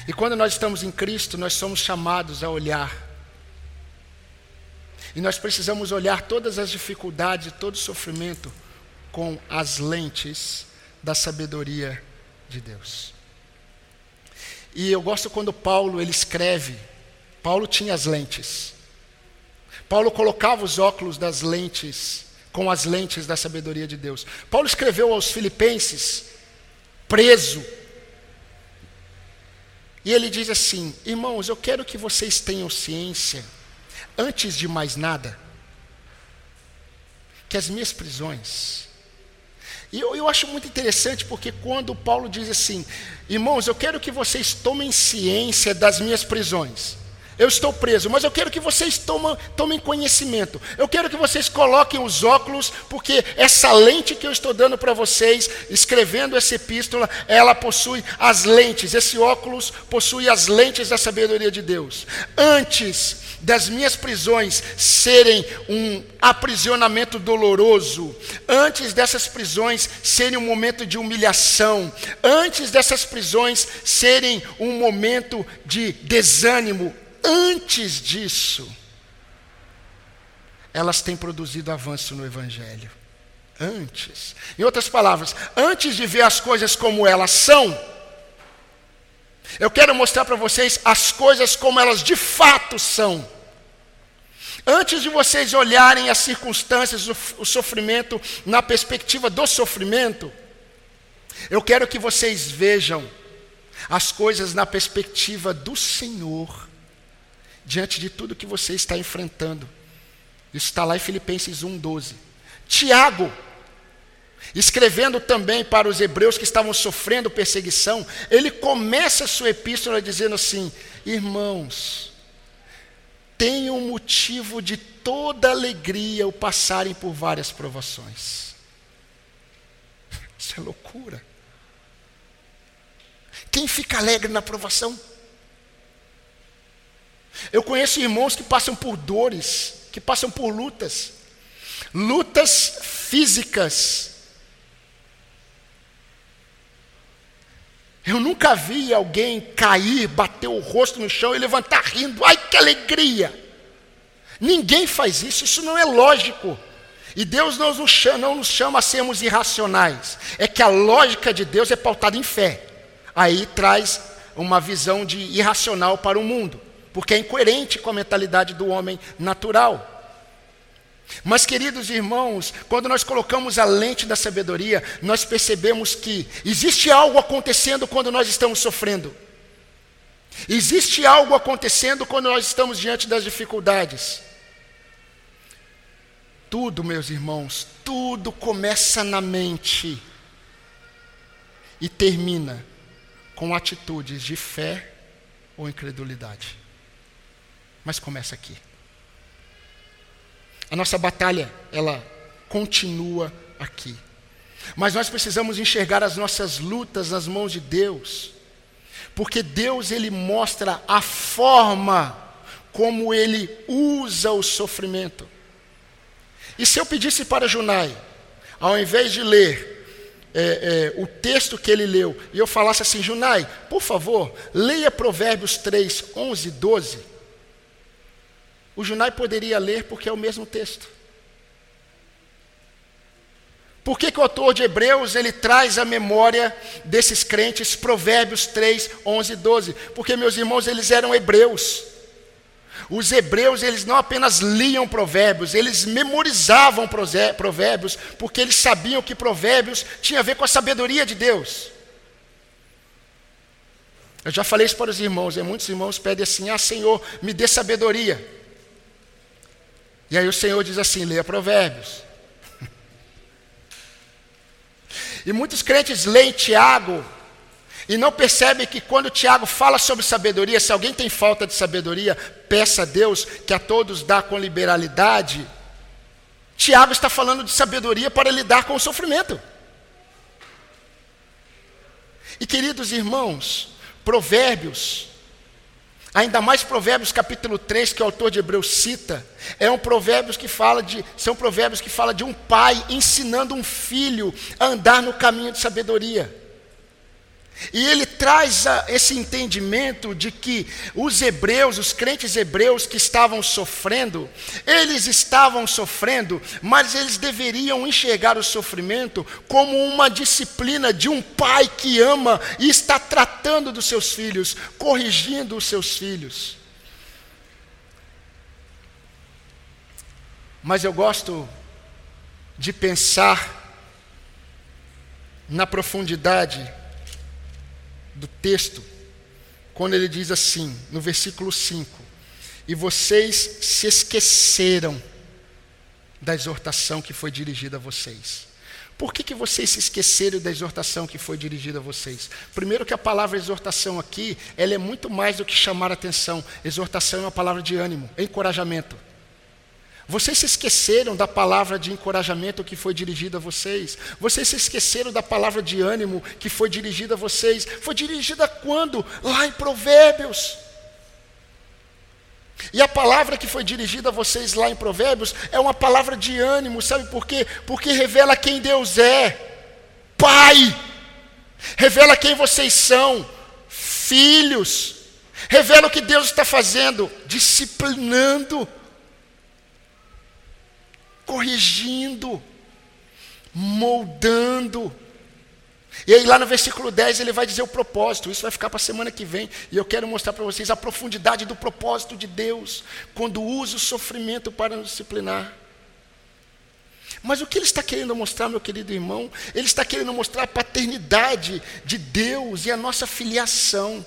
Speaker 1: E quando nós estamos em Cristo, nós somos chamados a olhar. E nós precisamos olhar todas as dificuldades, todo o sofrimento com as lentes da sabedoria de Deus. E eu gosto quando Paulo ele escreve. Paulo tinha as lentes. Paulo colocava os óculos das lentes com as lentes da sabedoria de Deus. Paulo escreveu aos filipenses preso. E ele diz assim: "Irmãos, eu quero que vocês tenham ciência antes de mais nada que as minhas prisões e eu, eu acho muito interessante porque quando Paulo diz assim, irmãos, eu quero que vocês tomem ciência das minhas prisões. Eu estou preso, mas eu quero que vocês tomem, tomem conhecimento. Eu quero que vocês coloquem os óculos, porque essa lente que eu estou dando para vocês, escrevendo essa epístola, ela possui as lentes. Esse óculos possui as lentes da sabedoria de Deus. Antes das minhas prisões serem um aprisionamento doloroso, antes dessas prisões serem um momento de humilhação, antes dessas prisões serem um momento de desânimo, antes disso, elas têm produzido avanço no Evangelho. Antes. Em outras palavras, antes de ver as coisas como elas são, eu quero mostrar para vocês as coisas como elas de fato são. Antes de vocês olharem as circunstâncias, o, sofrimento, na perspectiva do sofrimento, eu quero que vocês vejam as coisas na perspectiva do Senhor, diante de tudo que você está enfrentando. Isso está lá em Filipenses 1,12. Tiago, escrevendo também para os hebreus que estavam sofrendo perseguição, ele começa a sua epístola dizendo assim: Irmãos, tenham motivo de toda alegria o passarem por várias provações. *laughs* Isso é loucura. Quem fica alegre na provação? Eu conheço irmãos que passam por dores, que passam por lutas, lutas físicas, Eu nunca vi alguém cair, bater o rosto no chão e levantar rindo. Ai, que alegria! Ninguém faz isso, isso não é lógico. E Deus não nos, chama, não nos chama a sermos irracionais. É que a lógica de Deus é pautada em fé. Aí traz uma visão de irracional para o mundo, porque é incoerente com a mentalidade do homem natural. Mas, queridos irmãos, quando nós colocamos a lente da sabedoria, nós percebemos que existe algo acontecendo quando nós estamos sofrendo. Existe algo acontecendo quando nós estamos diante das dificuldades. Tudo, meus irmãos, tudo começa na mente e termina com atitudes de fé ou incredulidade. Mas começa aqui. A nossa batalha, ela continua aqui. Mas nós precisamos enxergar as nossas lutas nas mãos de Deus. Porque Deus ele mostra a forma como ele usa o sofrimento. E se eu pedisse para Junai, ao invés de ler é, é, o texto que ele leu, e eu falasse assim, Junai, por favor, leia Provérbios 3, 11 e 12. O Junai poderia ler porque é o mesmo texto. Por que, que, o autor de Hebreus ele traz a memória desses crentes Provérbios 3, 11 e 12? Porque, meus irmãos, eles eram hebreus. Os hebreus, eles não apenas liam provérbios, eles memorizavam provérbios, porque eles sabiam que provérbios tinha a ver com a sabedoria de Deus. Eu já falei isso para os irmãos, e muitos irmãos pedem assim: Ah, Senhor, me dê sabedoria. E aí o Senhor diz assim: leia Provérbios. E muitos crentes leem Tiago e não percebem que quando Tiago fala sobre sabedoria, se alguém tem falta de sabedoria, peça a Deus que a todos dá com liberalidade. Tiago está falando de sabedoria para lidar com o sofrimento. E queridos irmãos, Provérbios Ainda mais Provérbios capítulo 3, que o autor de Hebreus cita, é um provérbios que fala de, são provérbios que fala de um pai ensinando um filho a andar no caminho de sabedoria. E ele traz esse entendimento de que os hebreus, os crentes hebreus que estavam sofrendo, eles estavam sofrendo, mas eles deveriam enxergar o sofrimento como uma disciplina de um pai que ama e está tratando dos seus filhos, corrigindo os seus filhos. Mas eu gosto de pensar na profundidade do texto, quando ele diz assim, no versículo 5: E vocês se esqueceram da exortação que foi dirigida a vocês. Por que, que vocês se esqueceram da exortação que foi dirigida a vocês? Primeiro que a palavra exortação aqui, ela é muito mais do que chamar atenção. Exortação é uma palavra de ânimo, encorajamento. Vocês se esqueceram da palavra de encorajamento que foi dirigida a vocês. Vocês se esqueceram da palavra de ânimo que foi dirigida a vocês. Foi dirigida quando? Lá em Provérbios. E a palavra que foi dirigida a vocês lá em Provérbios é uma palavra de ânimo, sabe por quê? Porque revela quem Deus é. Pai. Revela quem vocês são. Filhos. Revela o que Deus está fazendo, disciplinando, corrigindo, moldando. E aí, lá no versículo 10, ele vai dizer o propósito. Isso vai ficar para a semana que vem. E eu quero mostrar para vocês a profundidade do propósito de Deus quando usa o sofrimento para nos disciplinar. Mas o que ele está querendo mostrar, meu querido irmão? Ele está querendo mostrar a paternidade de Deus e a nossa filiação.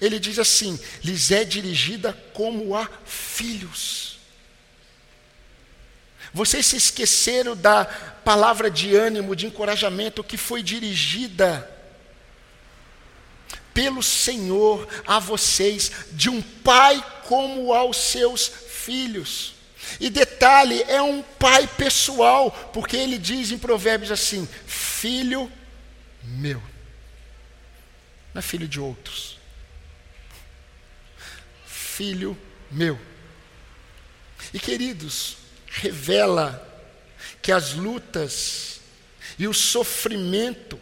Speaker 1: Ele diz assim: lhes é dirigida como a filhos. Vocês se esqueceram da palavra de ânimo, de encorajamento que foi dirigida pelo Senhor a vocês, de um pai como aos seus filhos. E detalhe, é um pai pessoal, porque ele diz em Provérbios assim: Filho meu, não é filho de outros, filho meu. E queridos, revela que as lutas e o sofrimento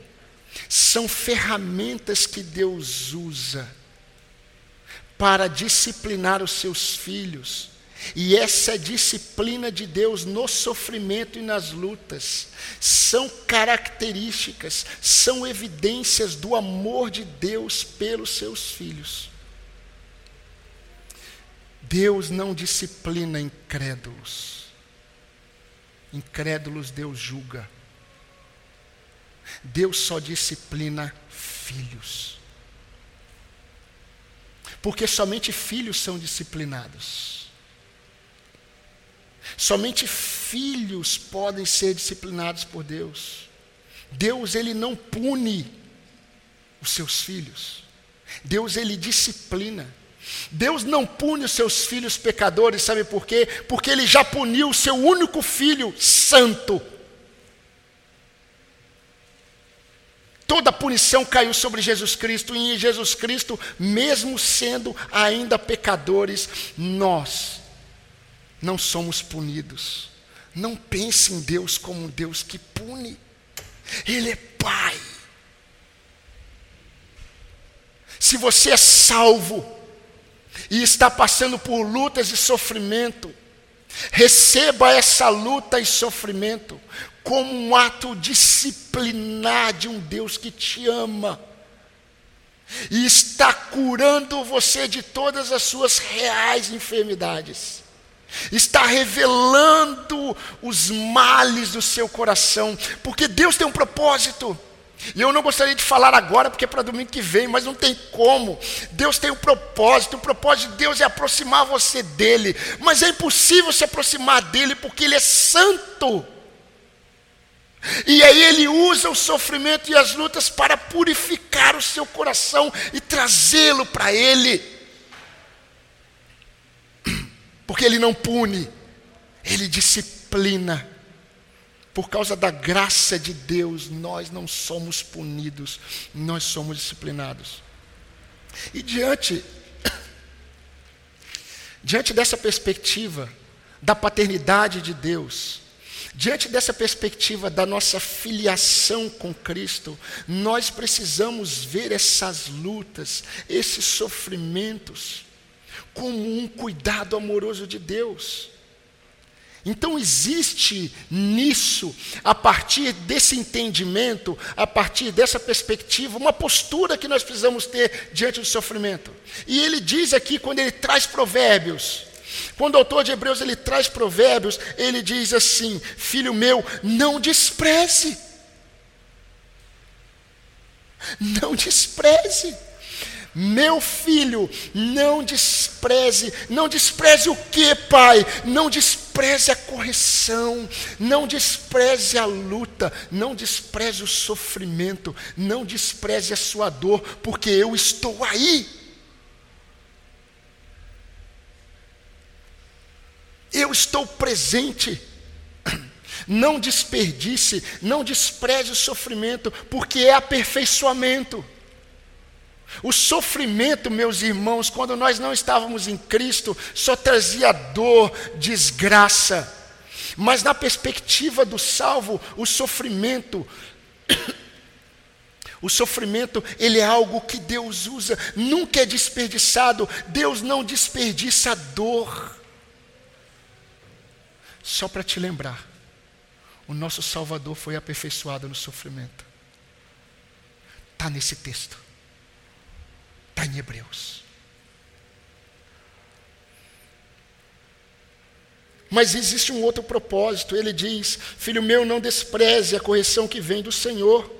Speaker 1: são ferramentas que Deus usa para disciplinar os seus filhos. E essa disciplina de Deus no sofrimento e nas lutas são características, são evidências do amor de Deus pelos seus filhos. Deus não disciplina incrédulos. Incrédulos Deus julga. Deus só disciplina filhos. Porque somente filhos são disciplinados. Somente filhos podem ser disciplinados por Deus. Deus ele não pune os seus filhos. Deus ele disciplina. Deus não pune os seus filhos pecadores, sabe por quê? Porque ele já puniu o seu único filho santo. Toda a punição caiu sobre Jesus Cristo, e em Jesus Cristo, mesmo sendo ainda pecadores, nós não somos punidos. Não pense em Deus como um Deus que pune, Ele é Pai. Se você é salvo, e está passando por lutas e sofrimento, receba essa luta e sofrimento como um ato disciplinar de um Deus que te ama e está curando você de todas as suas reais enfermidades. Está revelando os males do seu coração, porque Deus tem um propósito. E eu não gostaria de falar agora, porque é para domingo que vem, mas não tem como. Deus tem um propósito, o propósito de Deus é aproximar você dele, mas é impossível se aproximar dele, porque ele é santo. E aí ele usa o sofrimento e as lutas para purificar o seu coração e trazê-lo para ele. Porque ele não pune, ele disciplina por causa da graça de Deus, nós não somos punidos, nós somos disciplinados. E diante *coughs* diante dessa perspectiva da paternidade de Deus, diante dessa perspectiva da nossa filiação com Cristo, nós precisamos ver essas lutas, esses sofrimentos, como um cuidado amoroso de Deus. Então existe nisso, a partir desse entendimento, a partir dessa perspectiva, uma postura que nós precisamos ter diante do sofrimento. E ele diz aqui, quando ele traz provérbios, quando o autor de Hebreus ele traz provérbios, ele diz assim: Filho meu, não despreze. Não despreze. Meu filho, não despreze, não despreze o que, pai? Não despreze a correção, não despreze a luta, não despreze o sofrimento, não despreze a sua dor, porque eu estou aí. Eu estou presente. *clears throat* Não desperdice, não despreze o sofrimento, porque é aperfeiçoamento. O sofrimento, meus irmãos, quando nós não estávamos em Cristo, só trazia dor, desgraça. Mas na perspectiva do salvo, o sofrimento *coughs* o sofrimento, ele é algo que Deus usa, nunca é desperdiçado. Deus não desperdiça dor. Só para te lembrar, o nosso Salvador foi aperfeiçoado no sofrimento. Está nesse texto. Está em Hebreus. Mas existe um outro propósito. Ele diz: Filho meu, não despreze a correção que vem do Senhor.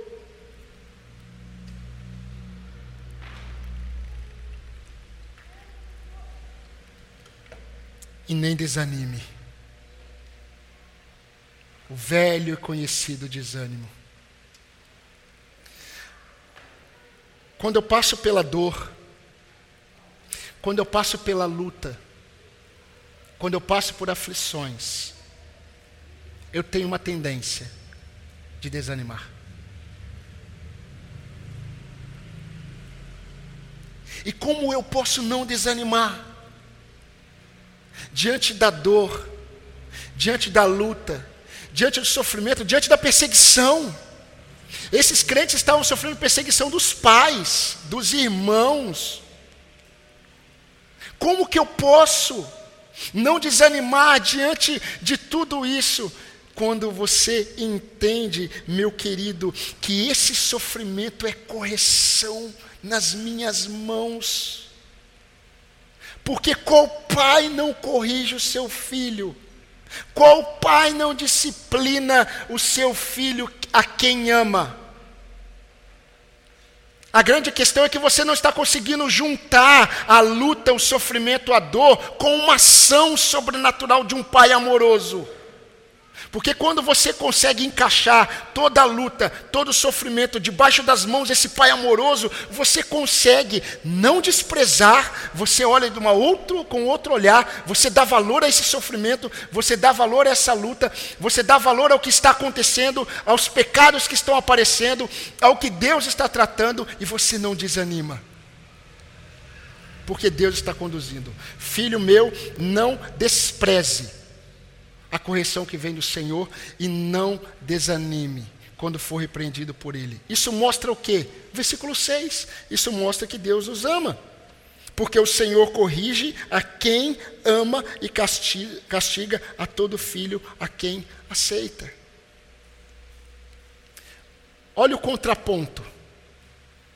Speaker 1: E nem desanime. O velho e conhecido desânimo. Quando eu passo pela dor, quando eu passo pela luta, quando eu passo por aflições, eu tenho uma tendência de desanimar. E como eu posso não desanimar? Diante da dor, diante da luta, diante do sofrimento, diante da perseguição. Esses crentes estavam sofrendo perseguição dos pais, dos irmãos. Como que eu posso não desanimar diante de tudo isso? Quando você entende, meu querido, que esse sofrimento é correção nas minhas mãos. Porque qual pai não corrige o seu filho? Qual pai não disciplina o seu filho a quem ama? A grande questão é que você não está conseguindo juntar a luta, o sofrimento, a dor com uma ação sobrenatural de um pai amoroso. Porque quando você consegue encaixar toda a luta, todo o sofrimento debaixo das mãos desse Pai amoroso, você consegue não desprezar, você olha de uma outro, com outro olhar, você dá valor a esse sofrimento, você dá valor a essa luta, você dá valor ao que está acontecendo, aos pecados que estão aparecendo, ao que Deus está tratando e você não desanima porque Deus está conduzindo. Filho meu, não despreze a correção que vem do Senhor e não desanime quando for repreendido por Ele. Isso mostra o quê? Versículo 6. Isso mostra que Deus nos ama. Porque o Senhor corrige a quem ama e castiga, a todo filho a quem aceita. Olha o contraponto.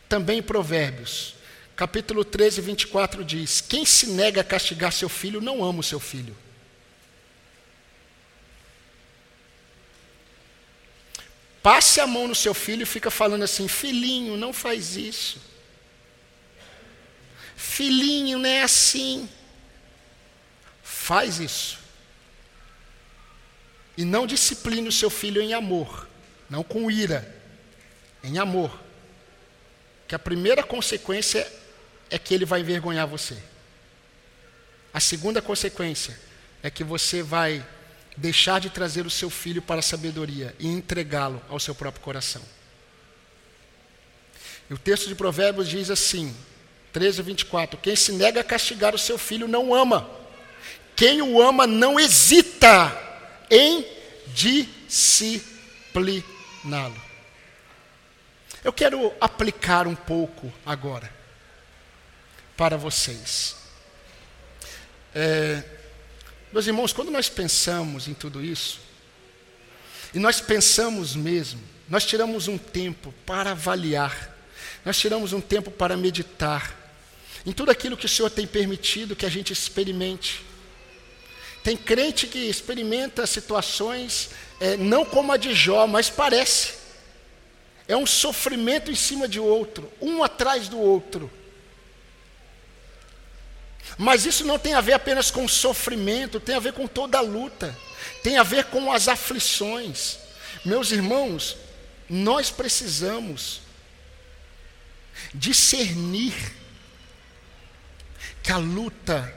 Speaker 1: Também em Provérbios, capítulo 13, 24 diz: Quem se nega a castigar seu filho não ama o seu filho. Passe a mão no seu filho e fica falando assim: filhinho, não faz isso. Filhinho, não é assim. Faz isso. E não discipline o seu filho em amor, não com ira, em amor. Que a primeira consequência é que ele vai envergonhar você. A segunda consequência é que você vai deixar de trazer o seu filho para a sabedoria e entregá-lo ao seu próprio coração. E o texto de Provérbios diz assim, 13, 24: Quem se nega a castigar o seu filho não ama, quem o ama não hesita em discipliná-lo. Eu quero aplicar um pouco agora para vocês. É, meus irmãos, quando nós pensamos em tudo isso, e nós pensamos mesmo, nós tiramos um tempo para avaliar, nós tiramos um tempo para meditar em tudo aquilo que o Senhor tem permitido que a gente experimente. Tem crente que experimenta situações é, não como a de Jó, mas parece. É um sofrimento em cima de outro, um atrás do outro. Mas isso não tem a ver apenas com sofrimento, tem a ver com toda a luta, tem a ver com as aflições. Meus irmãos, nós precisamos discernir que a luta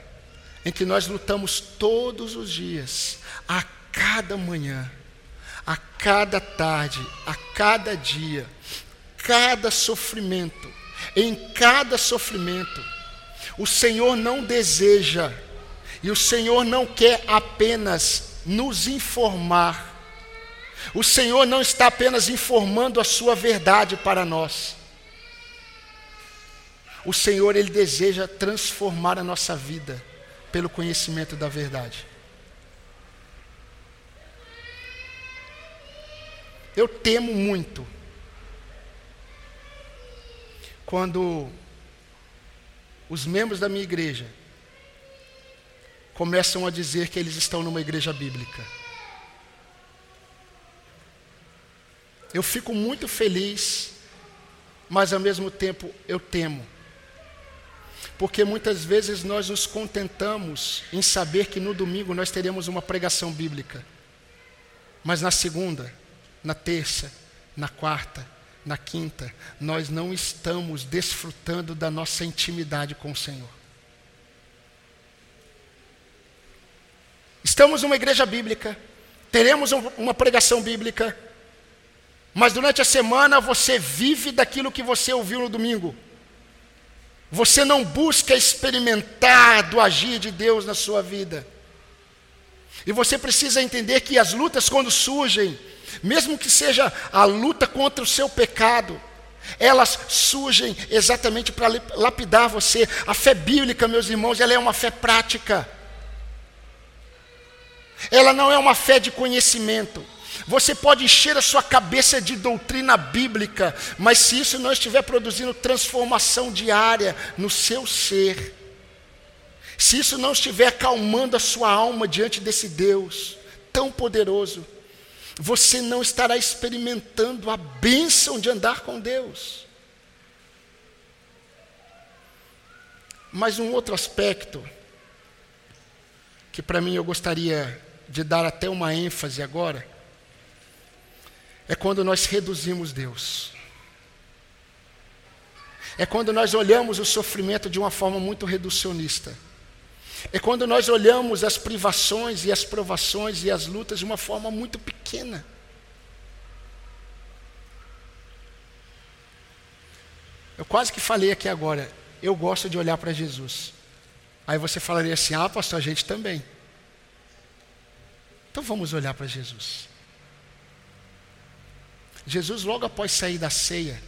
Speaker 1: em que nós lutamos todos os dias, a cada manhã, a cada tarde, a cada dia, cada sofrimento, em cada sofrimento. O Senhor não deseja e o Senhor não quer apenas nos informar. O Senhor não está apenas informando a sua verdade para nós. O Senhor ele deseja transformar a nossa vida pelo conhecimento da verdade. Eu temo muito quando os membros da minha igreja começam a dizer que eles estão numa igreja bíblica. Eu fico muito feliz, mas ao mesmo tempo eu temo. Porque muitas vezes nós nos contentamos em saber que no domingo nós teremos uma pregação bíblica. Mas na segunda, na terça, na quarta, na quinta, nós não estamos desfrutando da nossa intimidade com o Senhor. Estamos numa igreja bíblica, teremos uma pregação bíblica, mas durante a semana você vive daquilo que você ouviu no domingo. Você não busca experimentar do agir de Deus na sua vida. E você precisa entender que as lutas, quando surgem, mesmo que seja a luta contra o seu pecado, elas surgem exatamente para lapidar você. A fé bíblica, meus irmãos, ela é uma fé prática. Ela não é uma fé de conhecimento. Você pode encher a sua cabeça de doutrina bíblica, mas se isso não estiver produzindo transformação diária no seu ser, se isso não estiver acalmando a sua alma diante desse Deus tão poderoso, você não estará experimentando a bênção de andar com Deus. Mas um outro aspecto, que para mim eu gostaria de dar até uma ênfase agora, é quando nós reduzimos Deus. É quando nós olhamos o sofrimento de uma forma muito reducionista. É quando nós olhamos as privações e as provações e as lutas de uma forma muito pequena. Eu quase que falei aqui agora, eu gosto de olhar para Jesus. Aí você falaria assim: ah, pastor, a gente também. Então vamos olhar para Jesus. Jesus, logo após sair da ceia,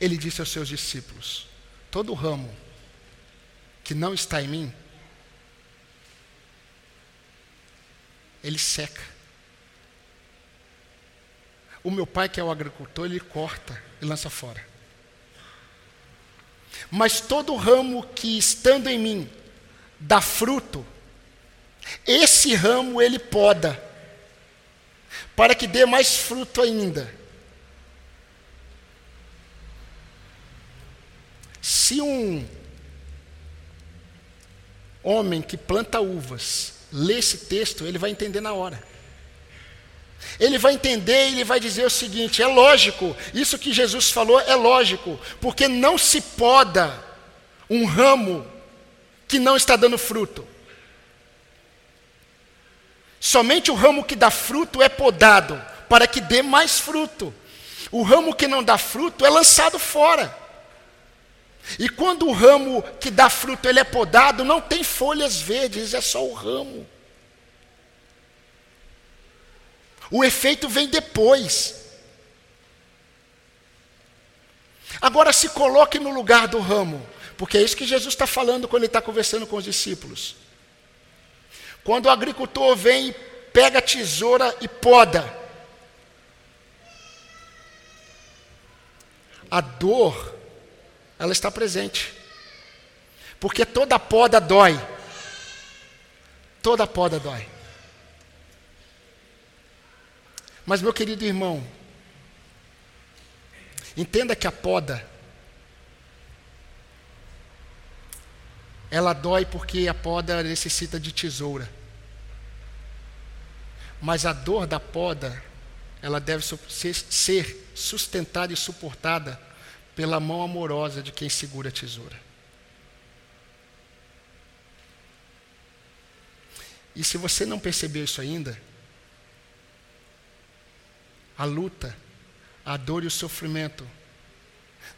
Speaker 1: ele disse aos seus discípulos: Todo ramo que não está em mim, ele seca. O meu pai, que é o agricultor, ele corta e lança fora. Mas todo ramo que estando em mim dá fruto, esse ramo ele poda, para que dê mais fruto ainda. Se um homem que planta uvas lê esse texto, ele vai entender na hora. Ele vai entender e ele vai dizer o seguinte: é lógico, isso que Jesus falou é lógico, porque não se poda um ramo que não está dando fruto. Somente o ramo que dá fruto é podado, para que dê mais fruto. O ramo que não dá fruto é lançado fora. E quando o ramo que dá fruto ele é podado, não tem folhas verdes, é só o ramo. O efeito vem depois. Agora se coloque no lugar do ramo, porque é isso que Jesus está falando quando ele está conversando com os discípulos. Quando o agricultor vem, pega a tesoura e poda. A dor, ela está presente. Porque toda poda dói. Toda poda dói. Mas, meu querido irmão, entenda que a poda, ela dói porque a poda necessita de tesoura. Mas a dor da poda, ela deve ser sustentada e suportada pela mão amorosa de quem segura a tesoura. E se você não percebeu isso ainda, a luta, a dor e o sofrimento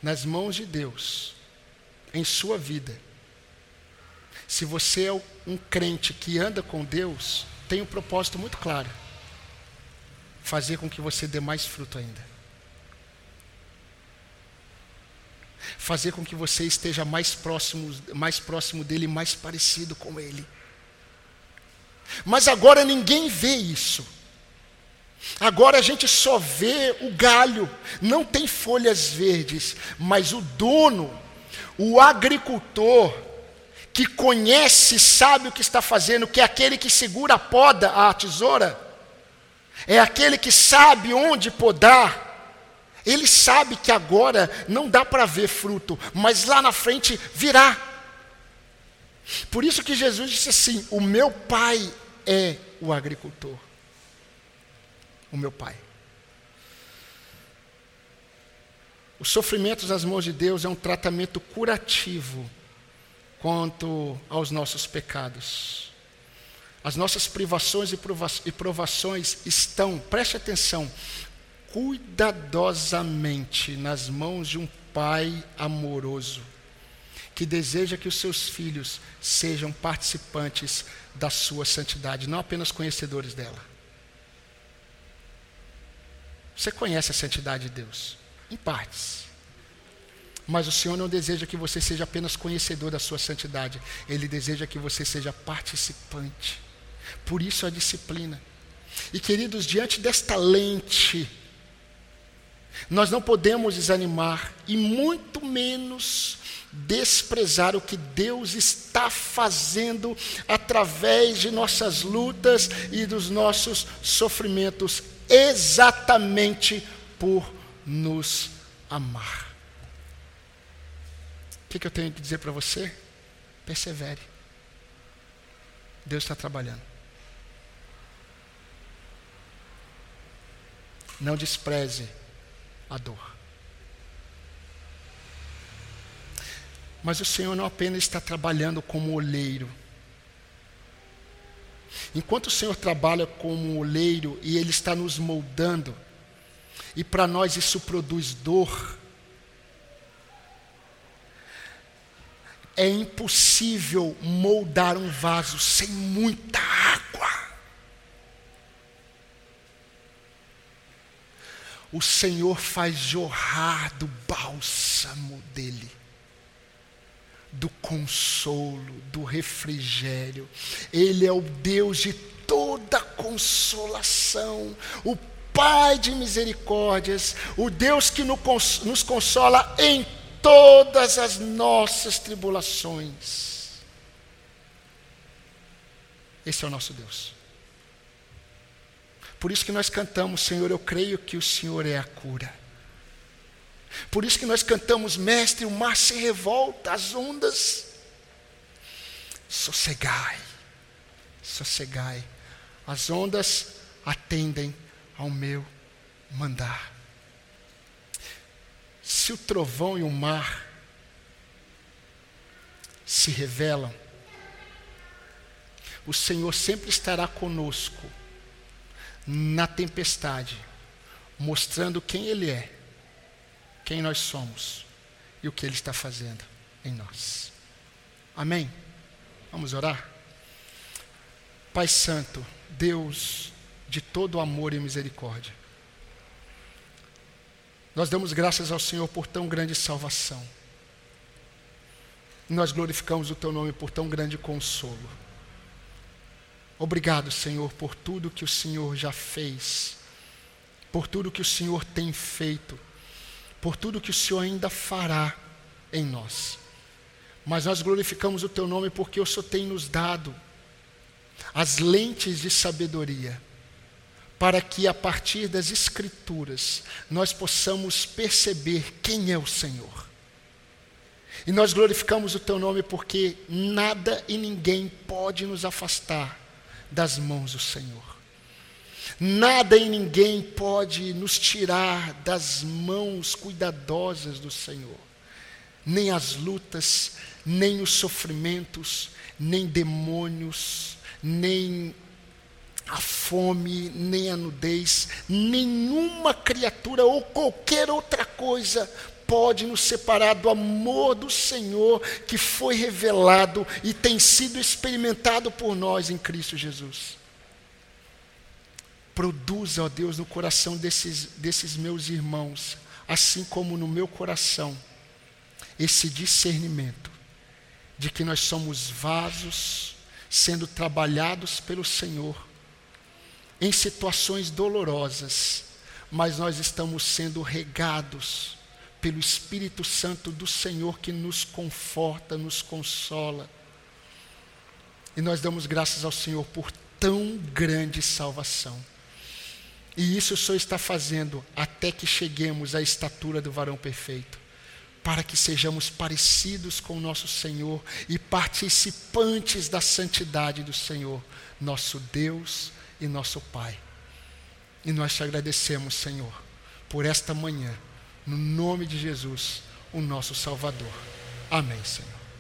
Speaker 1: nas mãos de Deus, em sua vida, se você é um crente que anda com Deus, tem um propósito muito claro: fazer com que você dê mais fruto ainda. Fazer com que você esteja mais próximo, mais próximo dele, mais parecido com ele. Mas agora ninguém vê isso. Agora a gente só vê o galho, não tem folhas verdes, mas o dono, o agricultor, que conhece, sabe o que está fazendo, que é aquele que segura a poda, a tesoura, é aquele que sabe onde podar. Ele sabe que agora não dá para ver fruto, mas lá na frente virá. Por isso que Jesus disse assim: O meu pai é o agricultor o meu Pai. Os sofrimentos nas mãos de Deus é um tratamento curativo quanto aos nossos pecados. As nossas privações e provações estão, preste atenção, cuidadosamente nas mãos de um Pai amoroso, que deseja que os seus filhos sejam participantes da sua santidade, não apenas conhecedores dela. Você conhece a santidade de Deus, em partes. Mas o Senhor não deseja que você seja apenas conhecedor da sua santidade, Ele deseja que você seja participante. Por isso a disciplina. E queridos, diante desta lente, nós não podemos desanimar e muito menos desprezar o que Deus está fazendo através de nossas lutas e dos nossos sofrimentos exatamente por nos amar. O que, que eu tenho que dizer para você? Persevere. Deus está trabalhando. Não despreze a dor. Mas o Senhor não apenas está trabalhando como oleiro, Enquanto o Senhor trabalha como oleiro e Ele está nos moldando, e para nós isso produz dor, é impossível moldar um vaso sem muita água. O Senhor faz jorrar do bálsamo dele do consolo, do refrigério. Ele é o Deus de toda consolação, o Pai de misericórdias, o Deus que nos consola em todas as nossas tribulações. Esse é o nosso Deus. Por isso que nós cantamos, Senhor, eu creio que o Senhor é a cura. Por isso que nós cantamos, Mestre, o mar se revolta, as ondas. Sossegai, sossegai. As ondas atendem ao meu mandar. Se o trovão e o mar se revelam, o Senhor sempre estará conosco na tempestade, mostrando quem Ele é quem nós somos e o que Ele está fazendo em nós. Amém? Vamos orar? Pai Santo, Deus de todo amor e misericórdia, nós damos graças ao Senhor por tão grande salvação. Nós glorificamos o Teu nome por tão grande consolo. Obrigado, Senhor, por tudo que o Senhor já fez, por tudo que o Senhor tem feito por tudo que o Senhor ainda fará em nós. Mas nós glorificamos o Teu nome porque o Senhor tem nos dado as lentes de sabedoria, para que a partir das Escrituras nós possamos perceber quem é o Senhor. E nós glorificamos o Teu nome porque nada e ninguém pode nos afastar das mãos do Senhor. Nada e ninguém pode nos tirar das mãos cuidadosas do Senhor. Nem as lutas, nem os sofrimentos, nem demônios, nem a fome, nem a nudez, nenhuma criatura ou qualquer outra coisa pode nos separar do amor do Senhor que foi revelado e tem sido experimentado por nós em Cristo Jesus. Produza, ó Deus, no coração desses, desses meus irmãos, assim como no meu coração, esse discernimento de que nós somos vasos sendo trabalhados pelo Senhor em situações dolorosas, mas nós estamos sendo regados pelo Espírito Santo do Senhor que nos conforta, nos consola. E nós damos graças ao Senhor por tão grande salvação. E isso Senhor está fazendo até que cheguemos à estatura do varão perfeito, para que sejamos parecidos com o nosso Senhor e participantes da santidade do Senhor, nosso Deus e nosso Pai. E nós te agradecemos, Senhor, por esta manhã, no nome de Jesus, o nosso Salvador. Amém, Senhor.